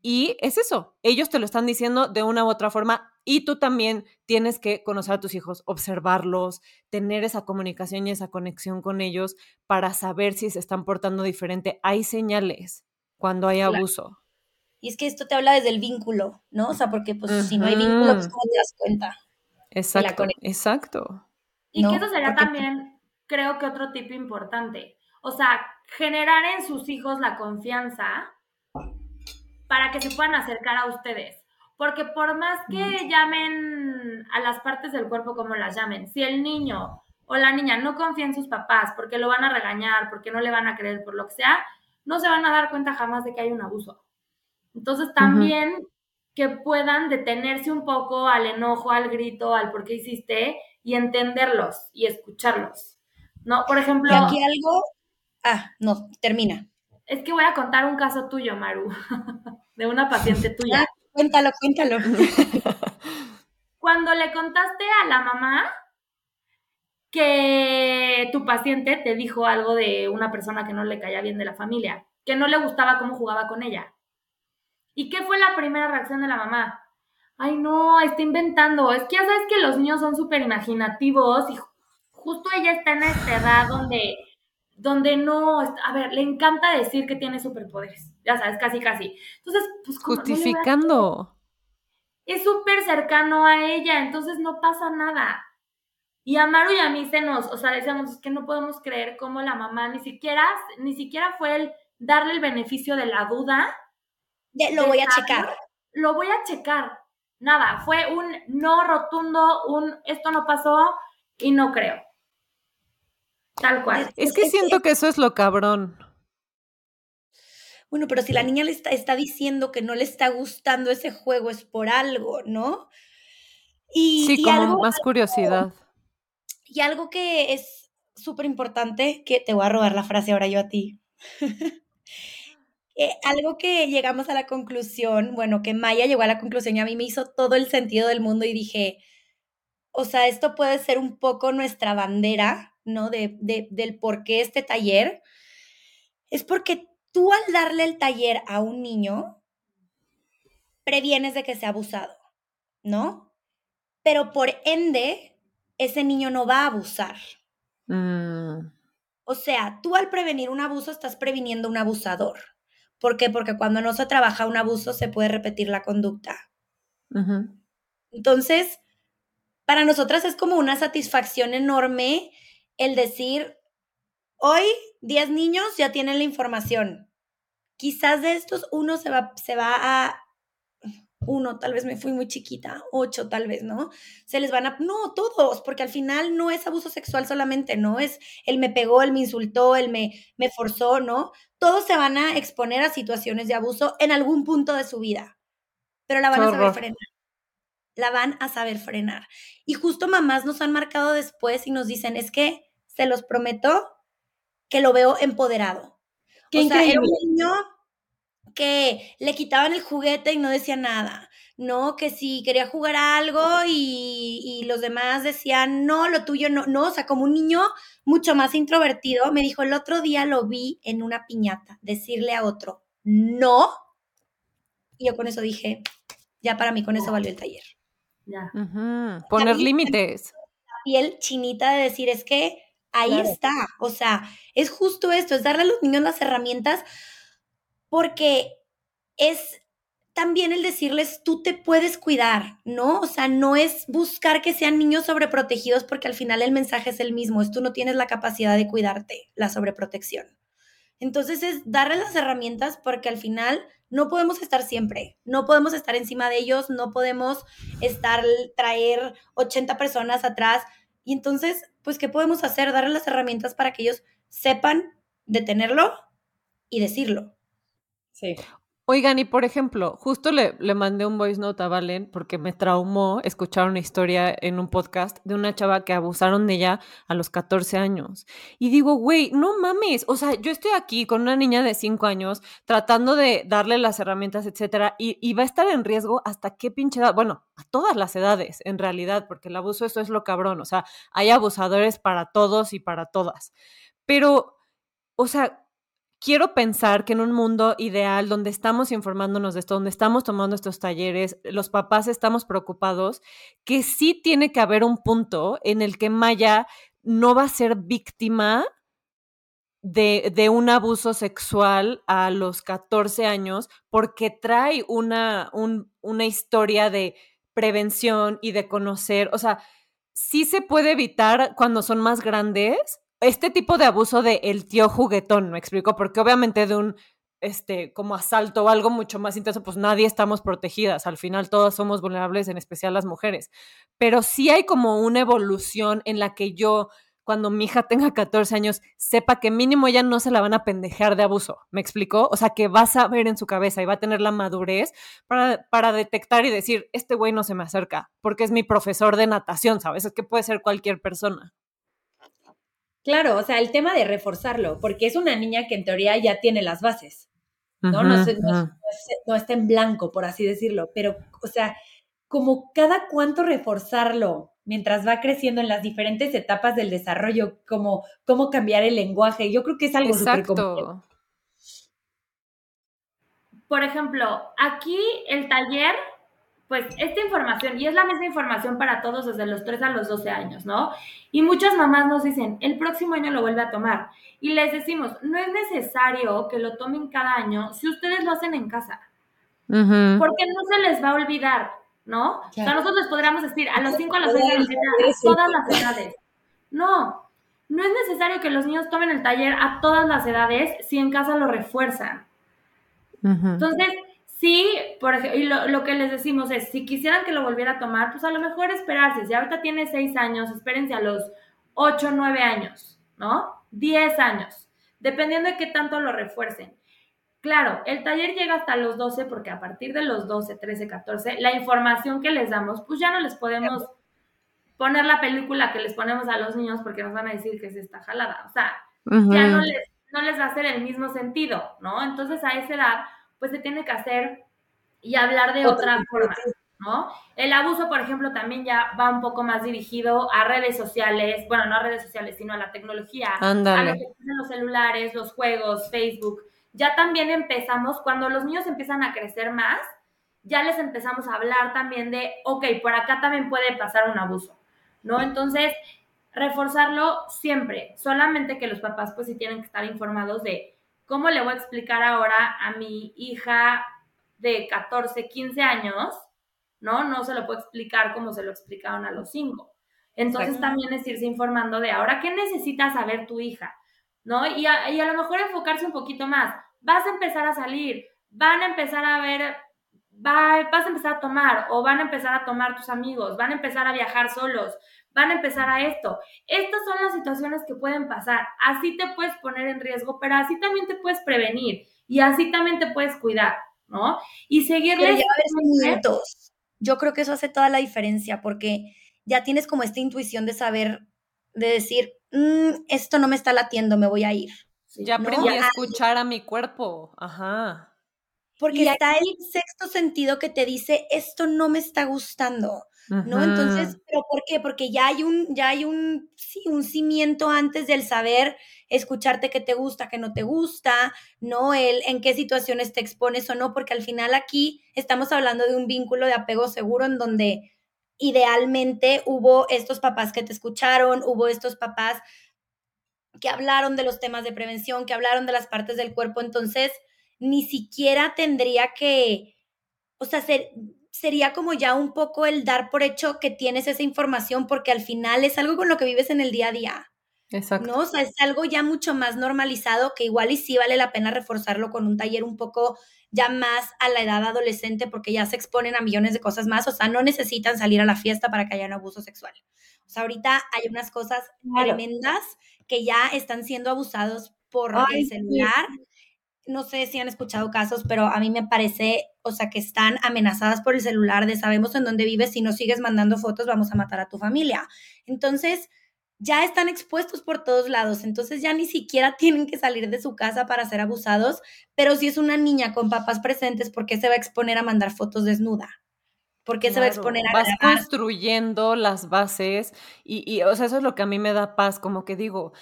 y es eso, ellos te lo están diciendo de una u otra forma y tú también tienes que conocer a tus hijos, observarlos, tener esa comunicación y esa conexión con ellos para saber si se están portando diferente. Hay señales cuando hay abuso.
Y es que esto te habla desde el vínculo, ¿no? O sea, porque pues si no hay vínculo, pues cómo te das cuenta.
Exacto, exacto.
Y que eso sería también, creo que otro tip importante. O sea, generar en sus hijos la confianza para que se puedan acercar a ustedes. Porque por más que llamen a las partes del cuerpo como las llamen, si el niño o la niña no confía en sus papás porque lo van a regañar, porque no le van a creer, por lo que sea, no se van a dar cuenta jamás de que hay un abuso. Entonces también que puedan detenerse un poco al enojo, al grito, al por qué hiciste y entenderlos y escucharlos. ¿No? Por ejemplo...
Y aquí algo... Ah, no, termina.
Es que voy a contar un caso tuyo, Maru. [LAUGHS] de una paciente [LAUGHS] tuya.
Cuéntalo, cuéntalo. [LAUGHS]
Cuando le contaste a la mamá que tu paciente te dijo algo de una persona que no le caía bien de la familia, que no le gustaba cómo jugaba con ella. ¿Y qué fue la primera reacción de la mamá? Ay, no, está inventando. Es que ya sabes que los niños son súper imaginativos y justo ella está en esta edad donde donde no, a ver, le encanta decir que tiene superpoderes, ya sabes, casi, casi. Entonces, pues
justificando.
es súper cercano a ella, entonces no pasa nada. Y a Maru y a mí se nos, o sea, decíamos que no podemos creer cómo la mamá ni siquiera, ni siquiera fue el darle el beneficio de la duda.
lo voy a checar.
Lo voy a checar. Nada, fue un no rotundo, un esto no pasó y no creo. Tal cual.
Es que siento que eso es lo cabrón.
Bueno, pero si la niña le está, está diciendo que no le está gustando ese juego es por algo, ¿no?
Y, sí, como más curiosidad.
Y algo que es súper importante, que te voy a robar la frase ahora yo a ti. [LAUGHS] Eh, algo que llegamos a la conclusión, bueno, que Maya llegó a la conclusión y a mí me hizo todo el sentido del mundo y dije, o sea, esto puede ser un poco nuestra bandera, ¿no? De, de, del por qué este taller, es porque tú al darle el taller a un niño, previenes de que sea abusado, ¿no? Pero por ende, ese niño no va a abusar.
Mm,
O sea, tú al prevenir un abuso estás previniendo un abusador. ¿Por qué? Porque cuando no se trabaja un abuso se puede repetir la conducta. Entonces, para nosotras es como una satisfacción enorme el decir, hoy 10 niños ya tienen la información. Quizás de estos uno se va, se va a... Uno, tal vez me fui muy chiquita, ocho tal vez, ¿no? Se les van a... No, todos, porque al final no es abuso sexual solamente, ¿no? Es él me pegó, él me insultó, él me, me forzó, ¿no? Todos se van a exponer a situaciones de abuso en algún punto de su vida, pero la van a saber frenar la van a saber frenar. Y justo mamás nos han marcado después y nos dicen, es que se los prometo que lo veo empoderado.
Qué
o sea, era un
increíble.
niño que le quitaban el juguete y no decía nada, ¿no? Que si quería jugar a algo y, y los demás decían, no, lo tuyo no, no, o sea, como un niño mucho más introvertido, me dijo, el otro día lo vi en una piñata, decirle a otro, no, y yo con eso dije, ya para mí con eso valió el taller
Ya.
Poner límites.
piel chinita de decir, es que ahí
Claro.
está. O sea, es justo esto, es darle a los niños las herramientas porque es también el decirles, tú te puedes cuidar, ¿no? O sea, no es buscar que sean niños sobreprotegidos porque al final el mensaje es el mismo, es tú no tienes la capacidad de cuidarte, la sobreprotección. Entonces es darles las herramientas porque al final no podemos estar siempre, no podemos estar encima de ellos, no podemos estar, traer 80 personas atrás. Y entonces, pues, ¿qué podemos hacer? Darles las herramientas para que ellos sepan detenerlo y decirlo.
Sí.
Oigan, y por ejemplo, justo le, le mandé un voice note a Valen porque me traumó escuchar una historia en un podcast de una chava que abusaron de ella a los 14 años. Y digo, güey, no mames, o sea, yo estoy aquí con una niña de 5 años tratando de darle las herramientas, etcétera, y, y va a estar en riesgo hasta qué pinche edad, bueno, a todas las edades, en realidad, porque el abuso, eso es lo cabrón, o sea, hay abusadores para todos y para todas. Pero, o sea, quiero pensar que en un mundo ideal donde estamos informándonos de esto, donde estamos tomando estos talleres, los papás estamos preocupados, que sí tiene que haber un punto en el que Maya no va a ser víctima de, un abuso sexual a los 14 años porque trae una, un- una historia de prevención y de conocer, o sea, sí se puede evitar cuando son más grandes este tipo de abuso de el tío juguetón, me explico, porque obviamente de un este como asalto o algo mucho más intenso, pues nadie estamos protegidas, al final todas somos vulnerables, en especial las mujeres, pero sí hay como una evolución en la que yo cuando mi hija tenga 14 años, sepa que mínimo ya no se la van a pendejar de abuso, ¿me explicó? O sea, que va a saber en su cabeza y va a tener la madurez para, para detectar y decir, este güey no se me acerca, porque es mi profesor de natación, ¿sabes? Es que puede ser cualquier persona.
Claro, o sea, el tema de reforzarlo, porque es una niña que en teoría ya tiene las bases, ¿no? no, se- no-
Ujú,
no es- no está en blanco, por así decirlo, pero, o sea, como cada cuánto reforzarlo mientras va creciendo en las diferentes etapas del desarrollo, como cómo cambiar el lenguaje, yo creo que es algo súper complejo.
Por ejemplo, aquí el taller, pues esta información, y es la misma información para todos desde los 3 a los 12 años, ¿no? Y muchas mamás nos dicen, el próximo año lo vuelve a tomar. Y les decimos, no es necesario que lo tomen cada año si ustedes lo hacen en casa,
Ujú.
porque no se les va a olvidar, ¿no? O sea, nosotros les podríamos decir a los 5, a los 6, a los 7, a todas las edades. No, no es necesario que los niños tomen el taller a todas las edades si en casa lo refuerzan. Entonces, sí, por ejemplo, y lo, lo que les decimos es, si quisieran que lo volviera a tomar, pues a lo mejor esperarse. Si ahorita tiene 6 años, espérense a los 8, 9 años, ¿no? 10 años, dependiendo de qué tanto lo refuercen. Claro, el taller llega hasta los 12 porque a partir de los 12, 13, 14, la información que les damos, pues ya no les podemos poner la película que les ponemos a los niños porque nos van a decir que es esta jalada. O sea, ya no les, no les va a hacer el mismo sentido, ¿no? Entonces a esa edad, pues se tiene que hacer y hablar de otra forma, ¿no? El abuso, por ejemplo, también ya va un poco más dirigido a redes sociales, bueno, no a redes sociales, sino a la tecnología, a lo que los celulares, los juegos, Facebook. Ya también empezamos, cuando los niños empiezan a crecer más, ya les empezamos a hablar también de, ok, por acá también puede pasar un abuso, ¿no? Entonces, reforzarlo siempre, solamente que los papás pues sí tienen que estar informados de cómo le voy a explicar ahora a mi hija de 14, 15 años, ¿no? No se lo puedo explicar como se lo explicaron a los 5. Entonces también es irse informando de ahora qué necesita saber tu hija, ¿no? Y a, y a lo mejor enfocarse un poquito más. Vas a empezar a salir, van a empezar a ver vas a empezar a tomar o van a empezar a tomar tus amigos, van a empezar a viajar solos, van a empezar a esto. Estas son las situaciones que pueden pasar. Así te puedes poner en riesgo, pero así también te puedes prevenir y así también te puedes cuidar, ¿no? Y seguirles.
Yo creo que eso hace toda la diferencia porque ya tienes como esta intuición de saber, de decir, mm, esto no me está latiendo, me voy a ir.
Ya aprendí a escuchar a mi cuerpo. Ajá.
Porque está el sexto sentido que te dice, esto no me está gustando, ¿no? Entonces, ¿pero por qué? Porque ya hay un, ya hay un, sí, un cimiento antes del saber escucharte que te gusta, que no te gusta, ¿no? El en qué situaciones te expones o no, porque al final aquí estamos hablando de un vínculo de apego seguro en donde idealmente hubo estos papás que te escucharon, hubo estos papás que hablaron de los temas de prevención, que hablaron de las partes del cuerpo, entonces ni siquiera tendría que, o sea, sería como ya un poco el dar por hecho que tienes esa información porque al final es algo con lo que vives en el día a día. Exacto. ¿no? O sea, es algo ya mucho más normalizado que igual y sí vale la pena reforzarlo con un taller un poco ya más a la edad adolescente porque ya se exponen a millones de cosas más, o sea, no necesitan salir a la fiesta para que haya un abuso sexual. O sea, ahorita hay unas cosas tremendas que ya están siendo abusados por el celular no sé si han escuchado casos, pero a mí me parece, o sea, que están amenazadas por el celular de sabemos en dónde vives, si no sigues mandando fotos vamos a matar a tu familia. Entonces, ya están expuestos por todos lados, entonces ya ni siquiera [LAUGHS] tienen que salir de su casa para ser abusados, pero si es una niña con papás presentes, ¿por qué se va a exponer a mandar fotos desnuda? ¿Por qué se va a exponer a
Vas construyendo las bases y, y, o sea, eso es lo que a mí me da paz, como que digo,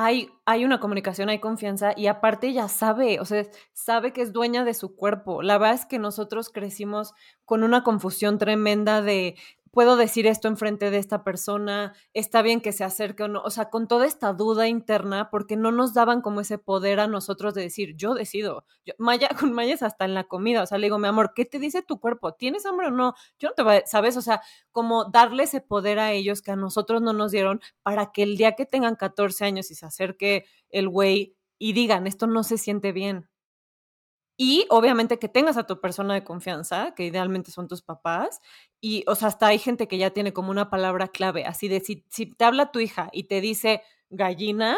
hay, hay una comunicación, hay confianza y aparte ella sabe, o sea, sabe que es dueña de su cuerpo. La verdad es que nosotros crecimos con una confusión tremenda de puedo decir esto enfrente de esta persona, está bien que se acerque o no, o sea, con toda esta duda interna, porque no nos daban como ese poder a nosotros de decir, yo decido, Maya, [LAUGHS] con Maya hasta en la comida, o sea, le digo, mi amor, ¿qué te dice tu cuerpo? ¿Tienes hambre o no? Yo no te voy, ¿sabes? O sea, como darle ese poder a ellos que a nosotros no nos dieron para que el día que tengan 14 años y se acerque el güey y digan, esto no se siente bien, y obviamente que tengas a tu persona de confianza, que idealmente son tus papás, y, o sea, hasta hay gente que ya tiene como una palabra clave, así de si, si te habla tu hija y te dice gallina,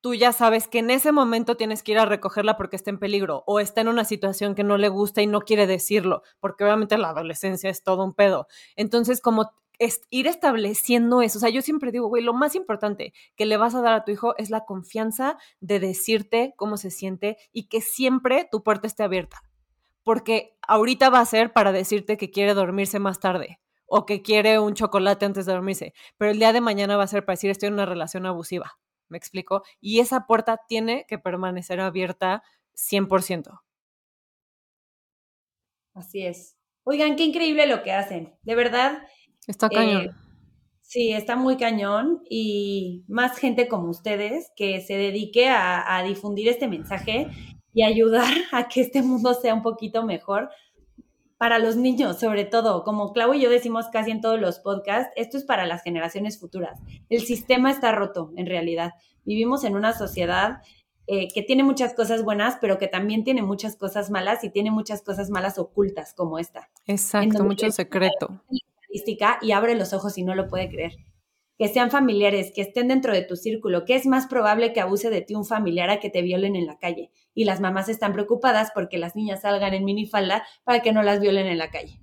tú ya sabes que en ese momento tienes que ir a recogerla porque está en peligro o está en una situación que no le gusta y no quiere decirlo, porque obviamente la adolescencia es todo un pedo. Entonces, como ir estableciendo eso. O sea, yo siempre digo, güey, lo más importante que le vas a dar a tu hijo es la confianza de decirte cómo se siente y que siempre tu puerta esté abierta. Porque ahorita va a ser para decirte que quiere dormirse más tarde o que quiere un chocolate antes de dormirse, pero el día de mañana va a ser para decir estoy en una relación abusiva. ¿Me explico? Y esa puerta tiene que permanecer abierta 100%.
Así es. Oigan, qué increíble lo que hacen. De verdad,
Está cañón. Eh,
sí, está muy cañón y más gente como ustedes que se dedique a, difundir este mensaje y ayudar [LAUGHS] a que este mundo sea un poquito mejor para los niños, sobre todo. Como Clau y yo decimos casi en todos los podcasts, esto es para las generaciones futuras. El sistema está roto, en realidad. Vivimos en una sociedad eh, que tiene muchas cosas buenas, pero que también tiene muchas cosas malas y tiene muchas cosas malas ocultas como esta.
Exacto, mucho secreto
y abre los ojos y no lo puede creer. Que sean familiares, que estén dentro de tu círculo, que es más probable que abuse de ti un familiar a que te violen en la calle. Y las mamás están preocupadas porque las niñas salgan en minifalda para que no las violen en la calle.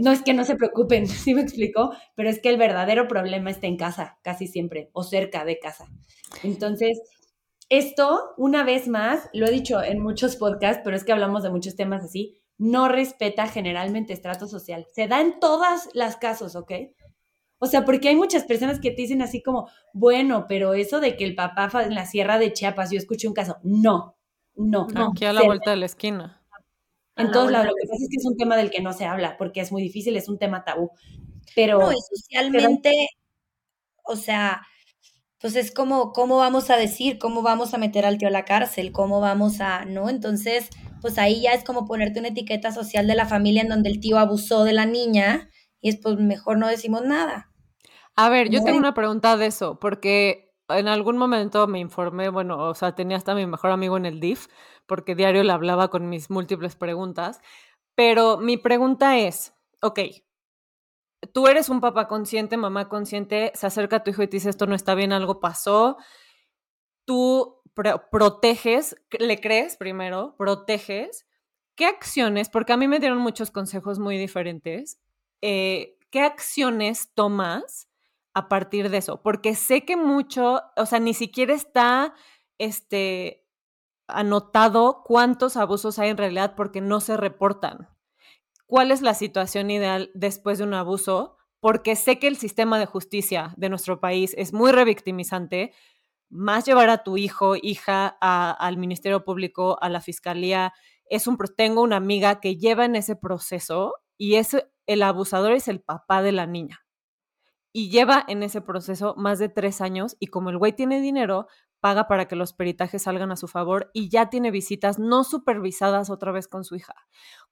No es que no se preocupen, [LAUGHS] sí me explico, pero es que el verdadero problema está en casa, casi siempre, o cerca de casa. Entonces, esto, una vez más, lo he dicho en muchos podcasts, pero es que hablamos de muchos temas así, no respeta generalmente estrato social. Se da en todas las casos, ¿ok? O sea, porque hay muchas personas que te dicen así como, bueno, pero eso de que el papá en la sierra de Chiapas, yo escuché un caso. No, no.
Aquí a la vuelta de la esquina.
En todos lados. Lo que pasa es que es un tema del que no se habla, porque es muy difícil, es un tema tabú. Pero.
No, y socialmente, o sea, pues es como, ¿cómo vamos a decir? ¿Cómo vamos a meter al tío a la cárcel? ¿Cómo vamos a, no? Entonces, pues ahí ya es como ponerte una etiqueta social de la familia en donde el tío abusó de la niña y es pues mejor no decimos nada.
A ver, yo tengo una pregunta de eso, porque en algún momento me informé, bueno, o sea, tenía hasta mi mejor amigo en el DIF, porque diario le hablaba con mis múltiples preguntas, pero mi pregunta es, ok, tú eres un papá consciente, mamá consciente, se acerca a tu hijo y te dice esto no está bien, algo pasó, tú proteges, le crees primero, proteges, ¿qué acciones? Porque a mí me dieron muchos consejos muy diferentes. Eh, ¿Qué acciones tomas a partir de eso? Porque sé que mucho, o sea, ni siquiera está este, anotado cuántos abusos hay en realidad porque no se reportan. ¿Cuál es la situación ideal después de un abuso? Porque sé que el sistema de justicia de nuestro país es muy revictimizante, más llevar a tu hijo, hija, al Ministerio Público, a la Fiscalía. Es un, tengo una amiga que lleva en ese proceso y es el abusador es el papá de la niña. Y lleva en ese proceso más de tres años y como el güey tiene dinero, paga para que los peritajes salgan a su favor y ya tiene visitas no supervisadas otra vez con su hija.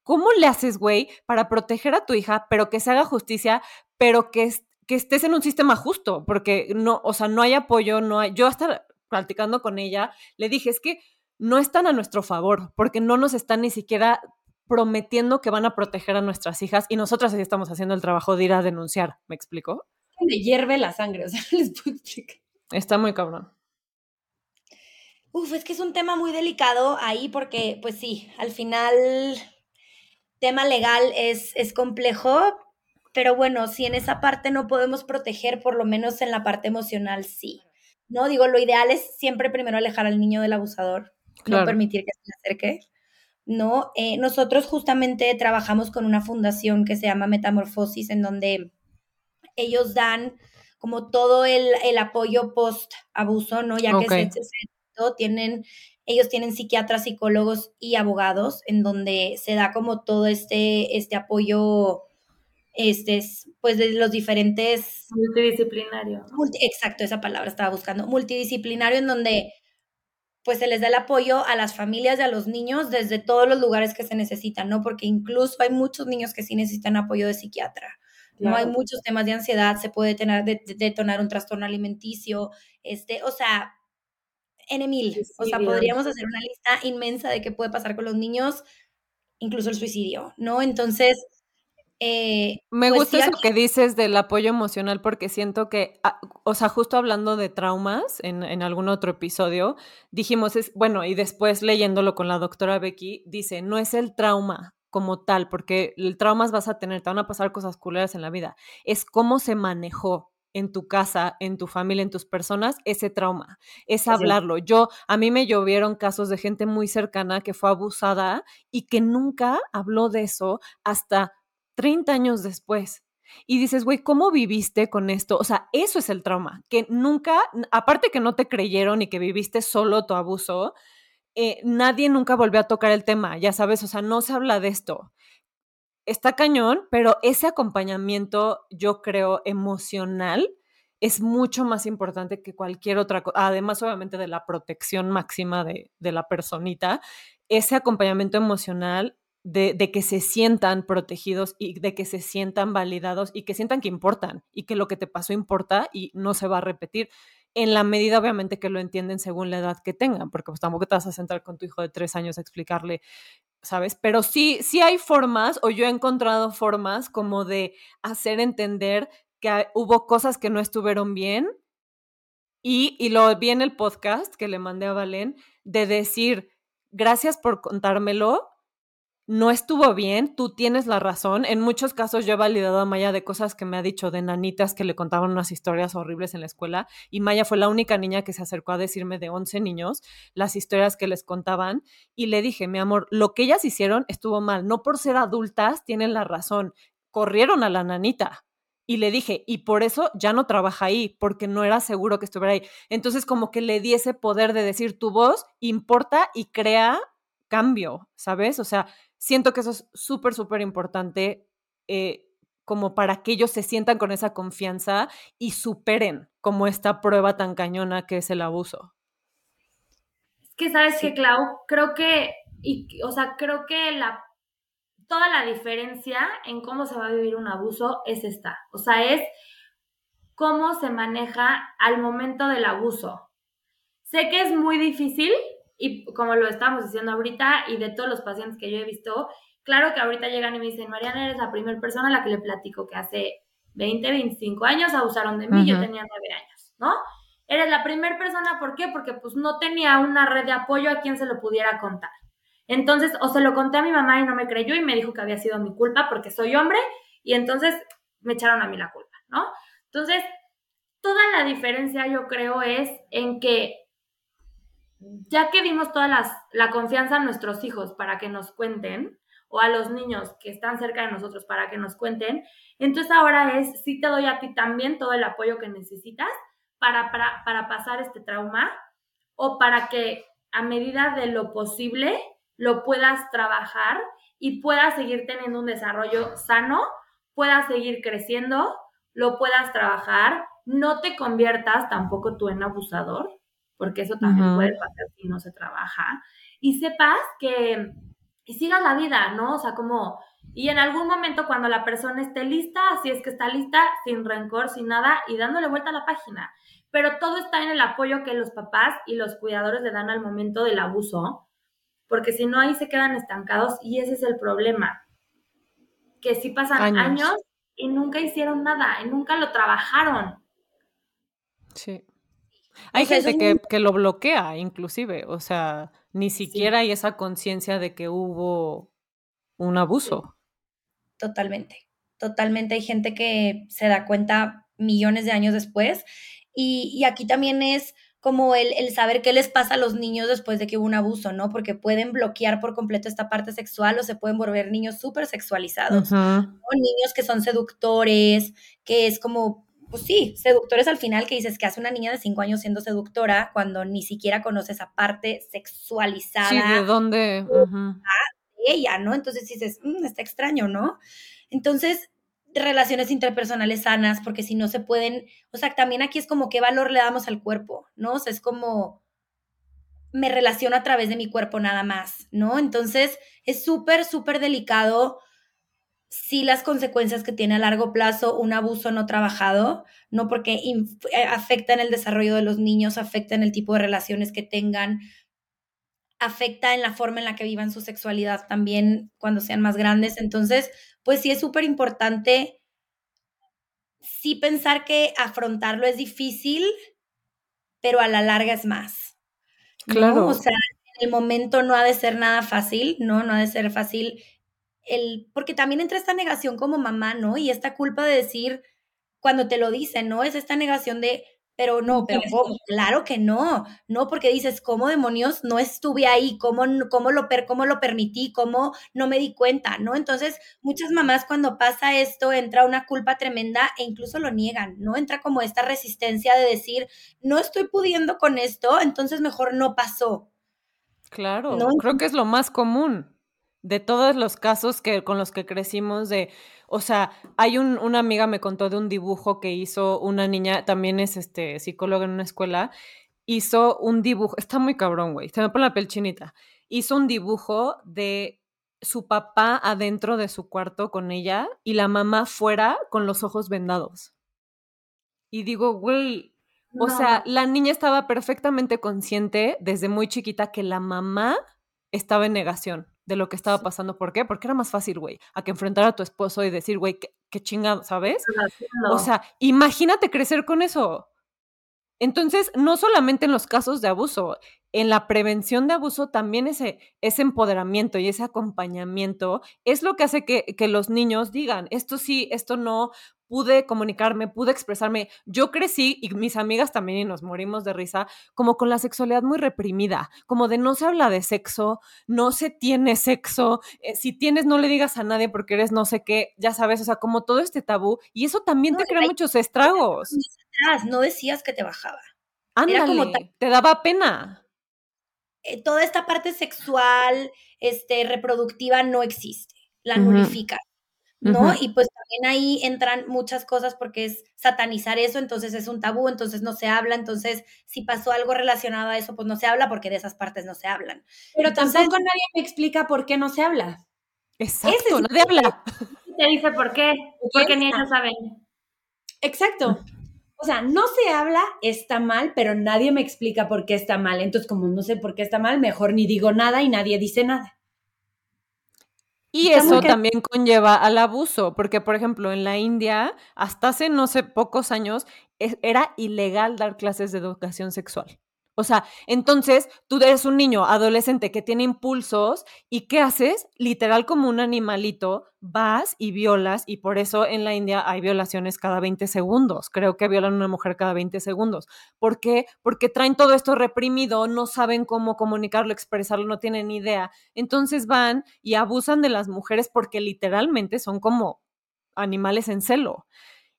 ¿Cómo le haces, güey, para proteger a tu hija, pero que se haga justicia, pero que, que estés en un sistema justo? Porque no, o sea, no hay apoyo, no hay. Yo hasta practicando con ella, le dije, es que no están a nuestro favor, porque no nos están ni siquiera prometiendo que van a proteger a nuestras hijas y nosotras así estamos haciendo el trabajo de ir a denunciar. ¿Me explico?
Me hierve la sangre, o sea, [LAUGHS] les puedo explicar.
Está muy cabrón.
Uf, es que es un tema muy delicado ahí porque, pues sí, al final, tema legal es, es complejo, pero bueno, si en esa parte no podemos proteger, por lo menos en la parte emocional, sí. No, digo, lo ideal es siempre primero alejar al niño del abusador, no permitir que se le acerque. No, eh, nosotros justamente trabajamos con una fundación que se llama Metamorfosis, en donde ellos dan como todo el, apoyo post abuso, ¿no? Ya que se, tienen, ellos tienen psiquiatras, psicólogos y abogados, en donde se da como todo este, este apoyo, este, pues de los diferentes...
Multidisciplinario.
exacto, esa palabra estaba buscando. Multidisciplinario en donde pues se les da el apoyo a las familias y a los niños desde todos los lugares que se necesitan, ¿no? Porque incluso hay muchos niños que sí necesitan apoyo de psiquiatra. No hay muchos temas de ansiedad, se puede tener, detonar un trastorno alimenticio, este, o sea, N mil. O sea, podríamos hacer una lista inmensa de qué puede pasar con los niños, incluso el suicidio, ¿no? Entonces, eh,
Me pues gusta eso que dices del apoyo emocional porque siento que, ah, o sea, justo hablando de traumas en, en, algún otro episodio, dijimos, es, bueno, y después leyéndolo con la doctora Becky, dice, no es el trauma como tal, porque el traumas vas a tener, te van a pasar cosas culeras en la vida, es cómo se manejó en tu casa, en tu familia, en tus personas, ese trauma, es hablarlo. Yo, a mí me llovieron casos de gente muy cercana que fue abusada y que nunca habló de eso hasta 30 años después. Y dices, güey, ¿cómo viviste con esto? O sea, eso es el trauma, que nunca, aparte que no te creyeron y que viviste solo tu abuso, eh, nadie nunca volvió a tocar el tema, ya sabes, o sea, no se habla de esto. Está cañón, pero ese acompañamiento, yo creo, emocional, es mucho más importante que cualquier otra cosa, además obviamente de la protección máxima de, de la personita, ese acompañamiento emocional de, que se sientan protegidos y de que se sientan validados y que sientan que importan y que lo que te pasó importa y no se va a repetir en la medida obviamente que lo entienden según la edad que tengan, porque pues tampoco te vas a sentar con tu hijo de tres años a explicarle, ¿sabes? Pero sí, sí hay formas, o yo he encontrado formas como de hacer entender que hubo cosas que no estuvieron bien y, y lo vi en el podcast que le mandé a Valen, de decir, gracias por contármelo, no estuvo bien, tú tienes la razón. En muchos casos yo he validado a Maya de cosas que me ha dicho de nanitas que le contaban unas historias horribles en la escuela y Maya fue la única niña que se acercó a decirme de 11 niños las historias que les contaban y le dije, mi amor, lo que ellas hicieron estuvo mal, no por ser adultas tienen la razón, corrieron a la nanita. Y le dije, y por eso ya no trabaja ahí, porque no era seguro que estuviera ahí. Entonces, como que le di ese poder de decir, tu voz importa y crea cambio, ¿sabes? O sea, siento que eso es súper, súper importante eh, como para que ellos se sientan con esa confianza y superen como esta prueba tan cañona que es el abuso.
Es que, ¿sabes qué, Clau? Creo que, y, o sea, creo que la, toda la diferencia en cómo se va a vivir un abuso es esta. O sea, es cómo se maneja al momento del abuso. Sé que es muy difícil y como lo estamos diciendo ahorita, y de todos los pacientes que yo he visto, claro que ahorita llegan y me dicen, Mariana, eres la primera persona a la que le platico que hace 20, 25 años abusaron de mí, yo tenía 9 años, ¿no? Eres la primera persona, ¿por qué? Porque pues no tenía una red de apoyo a quien se lo pudiera contar. Entonces, o se lo conté a mi mamá y no me creyó y me dijo que había sido mi culpa porque soy hombre y entonces me echaron a mí la culpa, ¿no? Entonces, toda la diferencia yo creo es en que ya que dimos toda la confianza a nuestros hijos para que nos cuenten, o a los niños que están cerca de nosotros para que nos cuenten, entonces ahora es, sí te doy a ti también todo el apoyo que necesitas para, para, para pasar este trauma o para que a medida de lo posible lo puedas trabajar y puedas seguir teniendo un desarrollo sano, puedas seguir creciendo, lo puedas trabajar, no te conviertas tampoco tú en abusador, porque eso también puede pasar si no se trabaja, y sepas que, y sigas la vida, ¿no? O sea, como, y en algún momento cuando la persona esté lista, así es que está lista, sin rencor, sin nada, y dándole vuelta a la página. Pero todo está en el apoyo que los papás y los cuidadores le dan al momento del abuso, porque si no ahí se quedan estancados y ese es el problema, que si pasan años, años y nunca hicieron nada, y nunca lo trabajaron.
Sí. Hay gente que, que, lo bloquea, inclusive, o sea, ni siquiera hay esa conciencia de que hubo un abuso.
Totalmente, totalmente. Hay gente que se da cuenta millones de años después y, y aquí también es como el, el, saber qué les pasa a los niños después de que hubo un abuso, ¿no? Porque pueden bloquear por completo esta parte sexual o se pueden volver niños súper sexualizados. O niños que son seductores, que es como pues sí, seductores al final que dices que hace una niña de cinco años siendo seductora cuando ni siquiera conoce esa parte sexualizada.
Sí, de dónde.
De ella, ¿no? Entonces dices, mm, está extraño, ¿no? Entonces, relaciones interpersonales sanas, porque si no se pueden, o sea, también aquí es como qué valor le damos al cuerpo, ¿no? O sea, es como me relaciono a través de mi cuerpo nada más, ¿no? Entonces, es súper, súper delicado sí las consecuencias que tiene a largo plazo un abuso no trabajado, no porque eh, afecta en el desarrollo de los niños, afecta en el tipo de relaciones que tengan, afecta en la forma en la que vivan su sexualidad también cuando sean más grandes. Entonces, pues sí es súper importante sí pensar que afrontarlo es difícil, pero a la larga es más. Claro. O sea, en el momento no ha de ser nada fácil, ¿no? No ha de ser fácil el, porque también entra esta negación como mamá, ¿no? Y esta culpa de decir, cuando te lo dicen, ¿no? Es esta negación de, pero no, pero claro que no, no, porque dices, ¿cómo demonios no estuve ahí? ¿Cómo, cómo, lo, per, ¿Cómo lo permití? ¿Cómo no me di cuenta? ¿No? Entonces, muchas mamás cuando pasa esto, entra una culpa tremenda e incluso lo niegan, ¿no? Entra como esta resistencia de decir, no estoy pudiendo con esto, entonces mejor no pasó.
Claro, creo que es lo más común de todos los casos que, con los que crecimos de, o sea, hay un, una amiga me contó de un dibujo que hizo una niña, también es este psicóloga en una escuela, hizo un dibujo, está muy cabrón, güey, se me pone la piel chinita, hizo un dibujo de su papá adentro de su cuarto con ella y la mamá fuera con los ojos vendados. Y digo, güey, o sea, la niña estaba perfectamente consciente desde muy chiquita que la mamá estaba en negación de lo que estaba pasando. ¿Por qué? Porque era más fácil, güey, a que enfrentar a tu esposo y decir, güey, qué, qué chingado, ¿sabes? O sea, imagínate crecer con eso. Entonces, no solamente en los casos de abuso, en la prevención de abuso también ese, ese empoderamiento y ese acompañamiento es lo que hace que, que los niños digan, esto sí, esto no, pude comunicarme, pude expresarme. Yo crecí, y mis amigas también, y nos morimos de risa, como con la sexualidad muy reprimida, como de no se habla de sexo, no se tiene sexo, eh, si tienes no le digas a nadie porque eres no sé qué, ya sabes, o sea, como todo este tabú, y eso también te crea muchos estragos.
No decías que te bajaba.
Ándale, te daba pena.
Eh, toda esta parte sexual, este, reproductiva no existe, la nullifica. ¿no? Y pues también ahí entran muchas cosas porque es satanizar eso, entonces es un tabú, entonces no se habla, entonces si pasó algo relacionado a eso, pues no se habla porque de esas partes no se hablan.
Pero tampoco nadie me explica por qué no se habla.
Exacto, nadie habla. [LAUGHS]
Te dice por qué, porque ni ellos saben.
Exacto. O sea, no se habla, está mal, pero nadie me explica por qué está mal. Entonces, como no sé por qué está mal, mejor ni digo nada y nadie dice nada.
Y eso también conlleva al abuso, porque por ejemplo en la India, hasta hace no sé pocos años, era ilegal dar clases de educación sexual. O sea, entonces tú eres un niño adolescente que tiene impulsos y ¿qué haces? Literal como un animalito, vas y violas y por eso en la India hay violaciones cada 20 segundos. Creo que violan a una mujer cada 20 segundos. ¿Por qué? Porque traen todo esto reprimido, no saben cómo comunicarlo, expresarlo, no tienen idea. Entonces van y abusan de las mujeres porque literalmente son como animales en celo.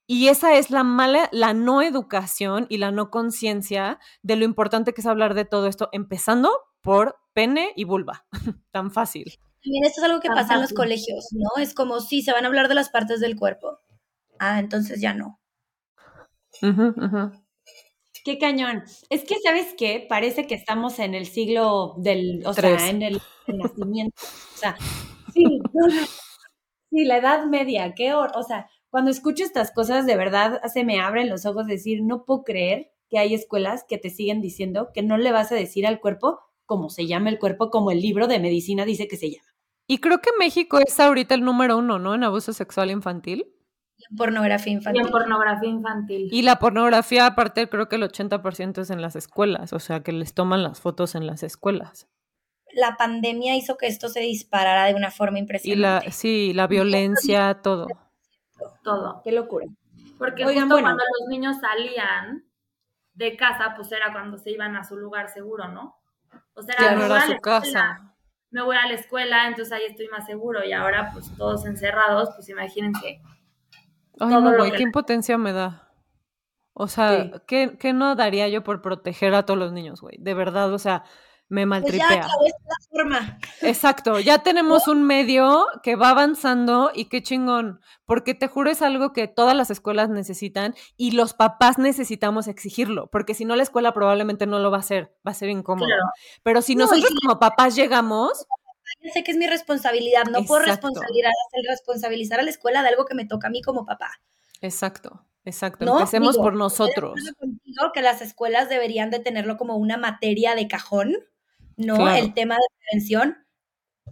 Y esa es la mala, la no educación y la no conciencia de lo importante que es hablar de todo esto, empezando por pene y vulva. [LAUGHS] Tan fácil.
También esto es algo que pasa en los colegios, ¿no? Es como si se van a hablar de las partes del cuerpo. Ah, entonces ya no.
Qué cañón. Es que, ¿sabes qué? Parece que estamos en el siglo del, o sea, en el, nacimiento. O sea, sí, sí, la edad media, qué hor o sea, cuando escucho estas cosas, de verdad se me abren los ojos decir, no puedo creer que hay escuelas que te siguen diciendo que no le vas a decir al cuerpo cómo se llama el cuerpo, como el libro de medicina dice que se llama.
Y creo que México es ahorita el número uno, ¿no? En abuso sexual infantil.
Y en pornografía infantil.
Y en pornografía infantil.
Y la pornografía, aparte, creo que el 80% es en las escuelas, o sea, que les toman las fotos en las escuelas.
La pandemia hizo que esto se disparara de una forma impresionante.
Y la, sí, la violencia, todo
todo.
Qué locura.
Porque cuando los niños salían de casa, pues era cuando se iban a su lugar seguro, ¿no? O sea, era, a su casa. me voy a la escuela, entonces ahí estoy más seguro. Y ahora, pues todos encerrados, pues imagínense.
Ay, no, güey, qué impotencia me da. O sea, ¿qué, ¿qué, no daría yo por proteger a todos los niños, güey? De verdad, o sea, me maltripea. Pues ya esta forma. Exacto, ya tenemos un medio que va avanzando y qué chingón, porque te juro es algo que todas las escuelas necesitan y los papás necesitamos exigirlo, porque si no la escuela probablemente no lo va a hacer, va a ser incómodo. Pero si nosotros como papás llegamos...
Yo sé que es mi responsabilidad, no puedo responsabilizar, responsabilizar a la escuela de algo que me toca a mí como papá.
Exacto. Exacto, empecemos por nosotros.
que las escuelas deberían de tenerlo como una materia de cajón, ¿no? El tema de prevención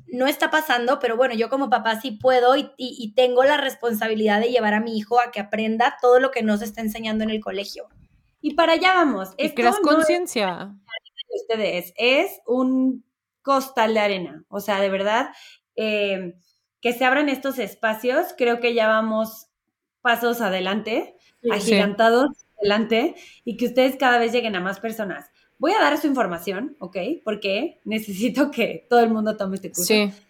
no está pasando, pero bueno, yo como papá sí puedo y, tengo la responsabilidad de llevar a mi hijo a que aprenda todo lo que nos está enseñando en el colegio.
Y para allá vamos.
Y creas conciencia.
Ustedes es un costal de arena, o sea, de verdad, eh, que se abran estos espacios, creo que ya vamos pasos adelante, agigantados adelante, y que ustedes cada vez lleguen a más personas. Voy a dar su información, ¿ok? Porque necesito que todo el mundo tome este curso. Sí. [LAUGHS]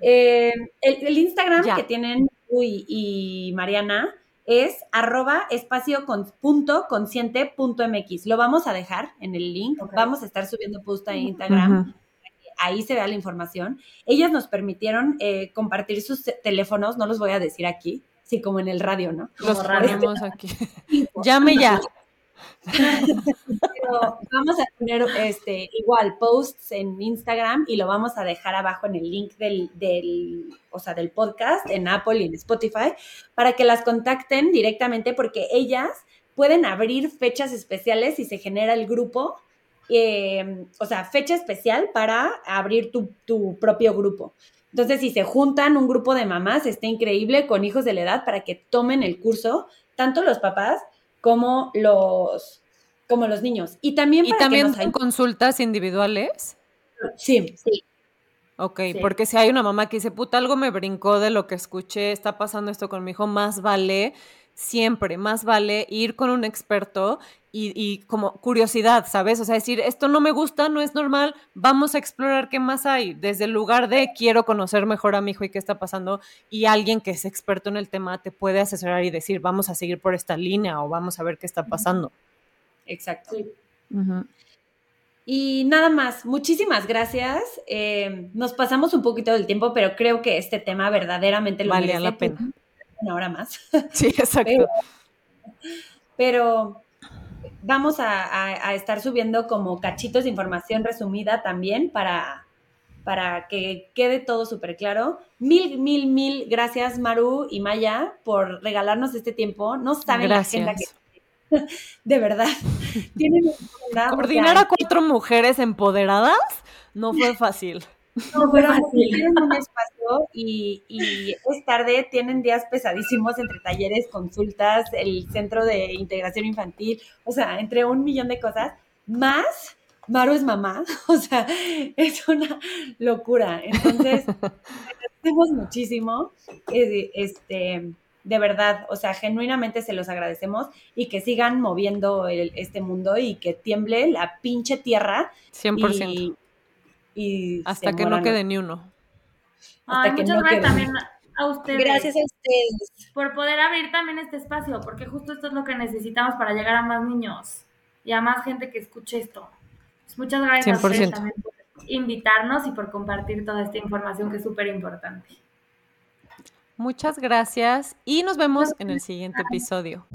Eh, el, Instagram que tienen Uy y Mariana es arroba espacio con, punto consciente punto mx. Lo vamos a dejar en el link. Vamos a estar subiendo post a Instagram. Ahí se vea la información. Ellas nos permitieron eh, compartir sus teléfonos, no los voy a decir aquí, sí, como en el radio, ¿no?
Los ponemos aquí. [LAUGHS] Llame ya. [LAUGHS]
vamos a poner este, igual posts en Instagram y lo vamos a dejar abajo en el link del, del, o sea, del podcast en Apple y en Spotify para que las contacten directamente porque ellas pueden abrir fechas especiales y se genera el grupo. Eh, o sea, fecha especial para abrir tu, tu propio grupo. Entonces, si se juntan un grupo de mamás, está increíble con hijos de la edad para que tomen el curso, tanto los papás como los, como los niños. Y también
¿Y
para que
también
nos
son
ayuden-
consultas individuales?
Sí,
Sí.
Ok,
Sí.
porque si hay una mamá que dice, puta, algo me brincó de lo que escuché, está pasando esto con mi hijo, más vale, siempre, más vale ir con un experto y, y como curiosidad, ¿sabes? O sea, decir, esto no me gusta, no es normal, vamos a explorar qué más hay, desde el lugar de quiero conocer mejor a mi hijo y qué está pasando, y alguien que es experto en el tema te puede asesorar y decir, vamos a seguir por esta línea o vamos a ver qué está pasando.
exacto.
Sí.
Y nada más, muchísimas gracias. Eh, nos pasamos un poquito del tiempo, pero creo que este tema verdaderamente lo merece.
la pena.
Una hora más. [LAUGHS]
Sí, exacto.
Pero- Pero vamos a, a- a estar subiendo como cachitos de información resumida también para, para que quede todo súper claro. Mil, mil, mil gracias, Maru y Maya, por regalarnos este tiempo. No saben la agenda que
Gracias. [LAUGHS]
de verdad. Tienen [LAUGHS] o
Coordinar
sea,
a cuatro mujeres empoderadas no fue fácil.
No, pero
fácil.
tienen un [LAUGHS] espacio y, y es tarde, tienen días pesadísimos entre talleres, consultas, el centro de integración infantil, o sea, entre un millón de cosas, más Maru es mamá, [LAUGHS] o sea, es una locura. Entonces, agradecemos muchísimo, eh, este, de verdad, o sea, genuinamente se los agradecemos y que sigan moviendo el- este mundo y que tiemble la pinche tierra
100%.
y, y
Hasta que no quede ni uno.
hasta
Ay,
que
muchas
no
gracias
quede.
también a ustedes.
Gracias a ustedes.
por poder abrir también este espacio, porque justo esto es lo que necesitamos para llegar a más niños y a más gente que escuche esto. Pues muchas gracias a ustedes
100%.
también por invitarnos y por compartir toda esta información que es súper importante.
Muchas gracias y nos vemos en el siguiente episodio.